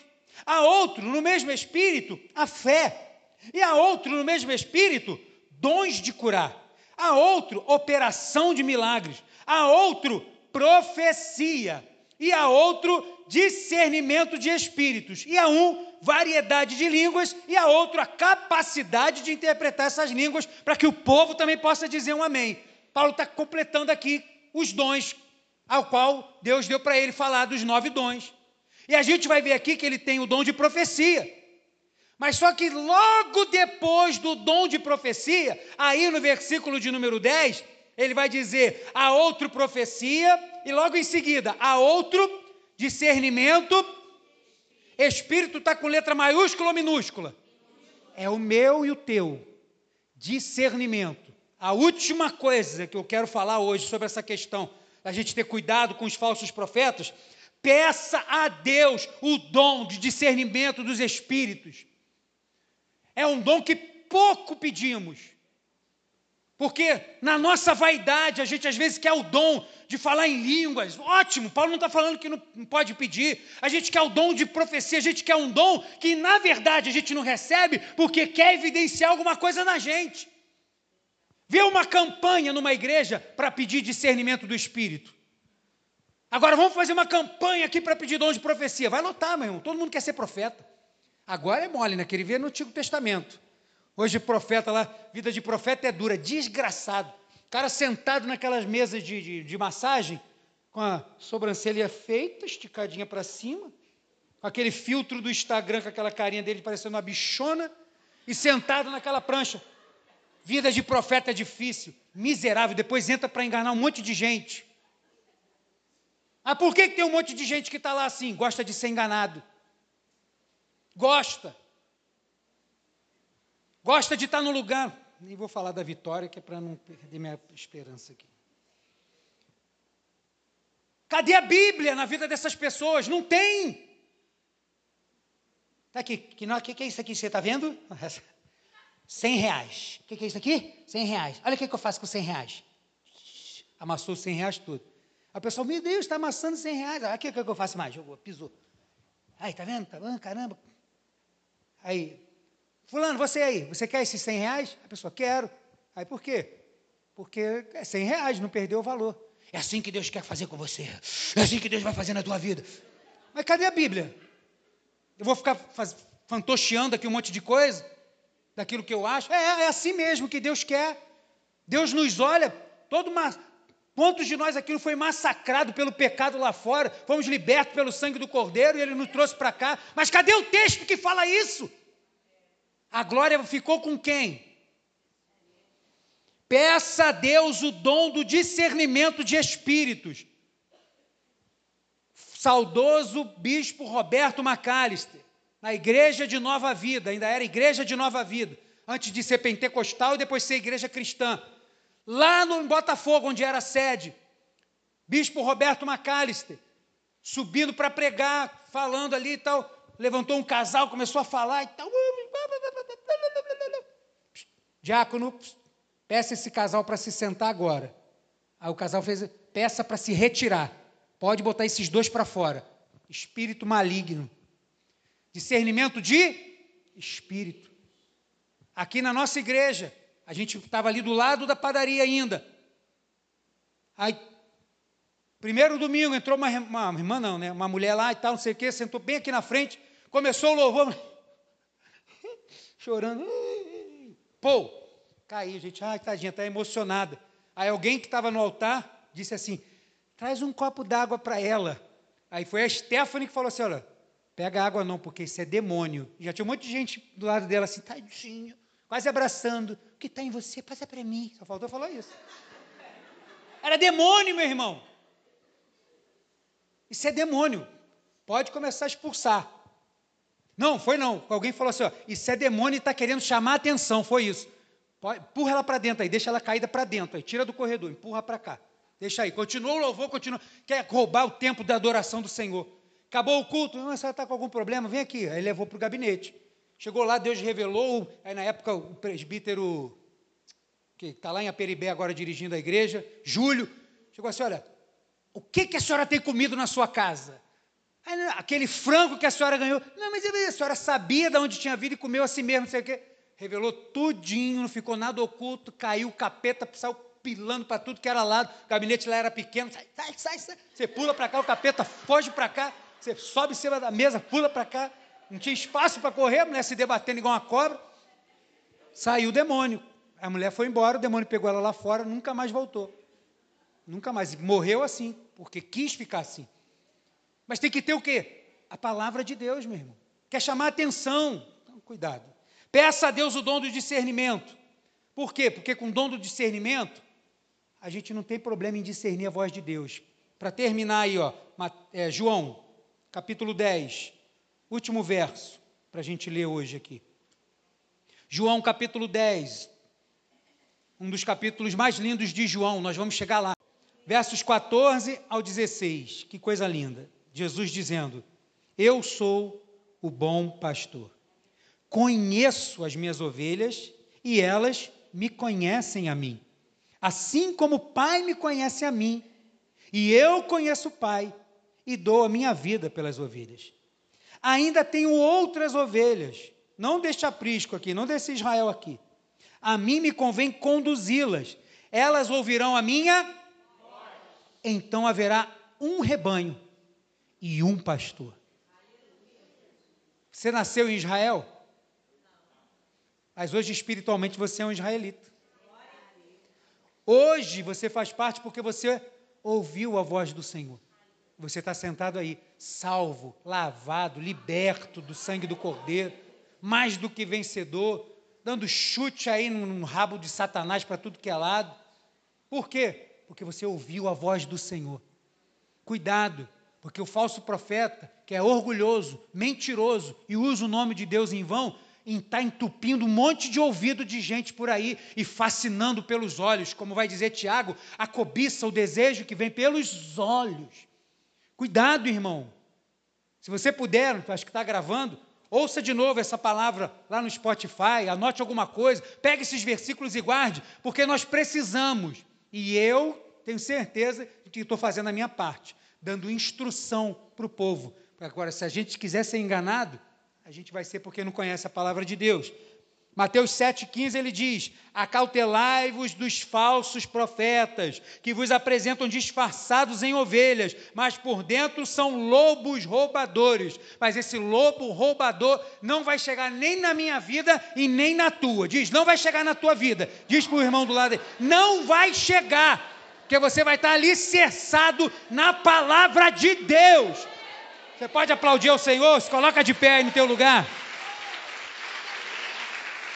Speaker 1: A outro, no mesmo Espírito, a fé. E a outro, no mesmo Espírito, dons de curar. A outro, operação de milagres. A outro, profecia, e a outro discernimento de espíritos, e a um variedade de línguas, e a outro a capacidade de interpretar essas línguas, para que o povo também possa dizer um amém. Paulo está completando aqui os dons, ao qual Deus deu para ele falar dos nove dons. E a gente vai ver aqui que ele tem o dom de profecia. Mas só que logo depois do dom de profecia, aí no versículo de número 10, ele vai dizer: a outro profecia, e logo em seguida, a outro discernimento. Espírito está com letra maiúscula ou minúscula? É o meu e o teu. Discernimento. A última coisa que eu quero falar hoje sobre essa questão da gente ter cuidado com os falsos profetas, peça a Deus o dom de discernimento dos espíritos. É um dom que pouco pedimos. Porque na nossa vaidade, a gente às vezes quer o dom de falar em línguas. Ótimo, Paulo não está falando que não pode pedir. A gente quer o dom de profecia, a gente quer um dom que, na verdade, a gente não recebe porque quer evidenciar alguma coisa na gente. Vê uma campanha numa igreja para pedir discernimento do Espírito. Agora vamos fazer uma campanha aqui para pedir dom de profecia. Vai lotar, meu irmão. Todo mundo quer ser profeta. Agora é mole, né? Queria ver no Antigo Testamento. Hoje, profeta lá, vida de profeta é dura, desgraçado. cara sentado naquelas mesas de, de, de massagem, com a sobrancelha feita, esticadinha para cima, com aquele filtro do Instagram, com aquela carinha dele parecendo uma bichona, e sentado naquela prancha. Vida de profeta é difícil, miserável, depois entra para enganar um monte de gente. Ah, por que, que tem um monte de gente que está lá assim? Gosta de ser enganado. Gosta. Gosta de estar no lugar. Nem vou falar da vitória, que é para não perder minha esperança aqui. Cadê a Bíblia na vida dessas pessoas? Não tem. Está aqui. O que, que, é isso aqui você está vendo? 100 reais. O que, é isso aqui? 100 reais. Olha o que, eu faço com 100 reais. Amassou 100 reais tudo. A pessoa, meu Deus, está amassando 100 reais. Aqui o que, que eu faço mais? Jogou, pisou. Aí, tá vendo? Tá vendo? Caramba. Aí, Fulano, você aí, você quer esses 100 reais? A pessoa, quero. Aí por quê? Porque é 100 reais, não perdeu o valor. É assim que Deus quer fazer com você. É assim que Deus vai fazer na tua vida. Mas cadê a Bíblia? Eu vou ficar faz, fantocheando aqui um monte de coisa, daquilo que eu acho. É, é assim mesmo que Deus quer. Deus nos olha, todo uma. Quantos de nós aqui foi massacrado pelo pecado lá fora? Fomos libertos pelo sangue do Cordeiro e ele nos trouxe para cá. Mas cadê o texto que fala isso? A glória ficou com quem? Peça a Deus o dom do discernimento de espíritos. Saudoso bispo Roberto Macalister, na igreja de Nova Vida, ainda era igreja de Nova Vida, antes de ser pentecostal e depois ser igreja cristã. Lá no Botafogo, onde era a sede, bispo Roberto Macalister, subindo para pregar, falando ali e tal, levantou um casal, começou a falar e tal. Diácono, peça esse casal para se sentar agora. Aí o casal fez, peça para se retirar. Pode botar esses dois para fora. Espírito maligno. Discernimento de espírito. Aqui na nossa igreja, a gente estava ali do lado da padaria ainda. Aí, primeiro domingo, entrou uma, uma irmã, não, né? Uma mulher lá e tal, não sei o quê, sentou bem aqui na frente, começou o louvor, chorando. Pô, caiu, gente. Ai, tadinha, está emocionada. Aí alguém que estava no altar disse assim: traz um copo d'água para ela. Aí foi a Stephanie que falou assim: olha, pega água não, porque isso é demônio. Já tinha um monte de gente do lado dela assim, tadinho, quase abraçando. O que está em você? Passa para mim. Só faltou falar isso. Era demônio, meu irmão. Isso é demônio. Pode começar a expulsar. Não, foi não. Alguém falou assim: ó, isso é demônio e está querendo chamar a atenção. Foi isso. Empurra ela para dentro aí, deixa ela caída para dentro aí, tira do corredor, empurra para cá. Deixa aí, continua o louvor, continua. Quer roubar o tempo da adoração do Senhor. Acabou o culto, não, a senhora está com algum problema, vem aqui. Aí levou para o gabinete. Chegou lá, Deus revelou, aí na época o presbítero, que está lá em Aperibé agora dirigindo a igreja, Júlio, chegou assim: olha, o que, que a senhora tem comido na sua casa? Aí, aquele frango que a senhora ganhou. Não, mas a senhora sabia de onde tinha vindo e comeu assim mesmo, não sei o quê. Revelou tudinho, não ficou nada oculto, caiu o capeta, saiu pilando para tudo que era lado. O gabinete lá era pequeno. Sai, sai, sai. sai. Você pula para cá, o capeta foge para cá. Você sobe em cima da mesa, pula para cá. Não tinha espaço para correr, a mulher se debatendo igual uma cobra. Saiu o demônio. A mulher foi embora, o demônio pegou ela lá fora, nunca mais voltou. Nunca mais. Morreu assim, porque quis ficar assim. Mas tem que ter o quê? A palavra de Deus, meu irmão. Quer chamar atenção. Então, cuidado. Peça a Deus o dom do discernimento. Por quê? Porque com o dom do discernimento, a gente não tem problema em discernir a voz de Deus. Para terminar aí, ó, é, João, capítulo 10, último verso, para a gente ler hoje aqui. João, capítulo 10, um dos capítulos mais lindos de João, nós vamos chegar lá. Versos 14 ao 16, que coisa linda. Jesus dizendo: Eu sou o bom pastor. Conheço as minhas ovelhas e elas me conhecem a mim. Assim como o Pai me conhece a mim, e eu conheço o Pai, e dou a minha vida pelas ovelhas. Ainda tenho outras ovelhas, não deste aprisco aqui, não desse Israel aqui. A mim me convém conduzi-las. Elas ouvirão a minha. Então haverá um rebanho e um pastor. Você nasceu em Israel? Mas hoje, espiritualmente, você é um israelita. Hoje você faz parte porque você ouviu a voz do Senhor. Você está sentado aí, salvo, lavado, liberto do sangue do Cordeiro, mais do que vencedor, dando chute aí no rabo de Satanás para tudo que é lado. Por quê? Porque você ouviu a voz do Senhor. Cuidado, porque o falso profeta, que é orgulhoso, mentiroso e usa o nome de Deus em vão, está entupindo um monte de ouvido de gente por aí e fascinando pelos olhos, como vai dizer Tiago, a cobiça, o desejo que vem pelos olhos. Cuidado, irmão. Se você puder, acho que está gravando, ouça de novo essa palavra lá no Spotify, anote alguma coisa, pegue esses versículos e guarde, porque nós precisamos. E eu tenho certeza de que estou fazendo a minha parte dando instrução para o povo. Agora, se a gente quiser ser enganado, a gente vai ser porque não conhece a palavra de Deus. Mateus 7,15 ele diz: Acautelai-vos dos falsos profetas, que vos apresentam disfarçados em ovelhas, mas por dentro são lobos roubadores. Mas esse lobo roubador não vai chegar nem na minha vida e nem na tua. Diz: não vai chegar na tua vida. Diz para o irmão do lado dele: não vai chegar porque você vai estar alicerçado na palavra de Deus. Você pode aplaudir ao Senhor? Se coloca de pé aí no teu lugar.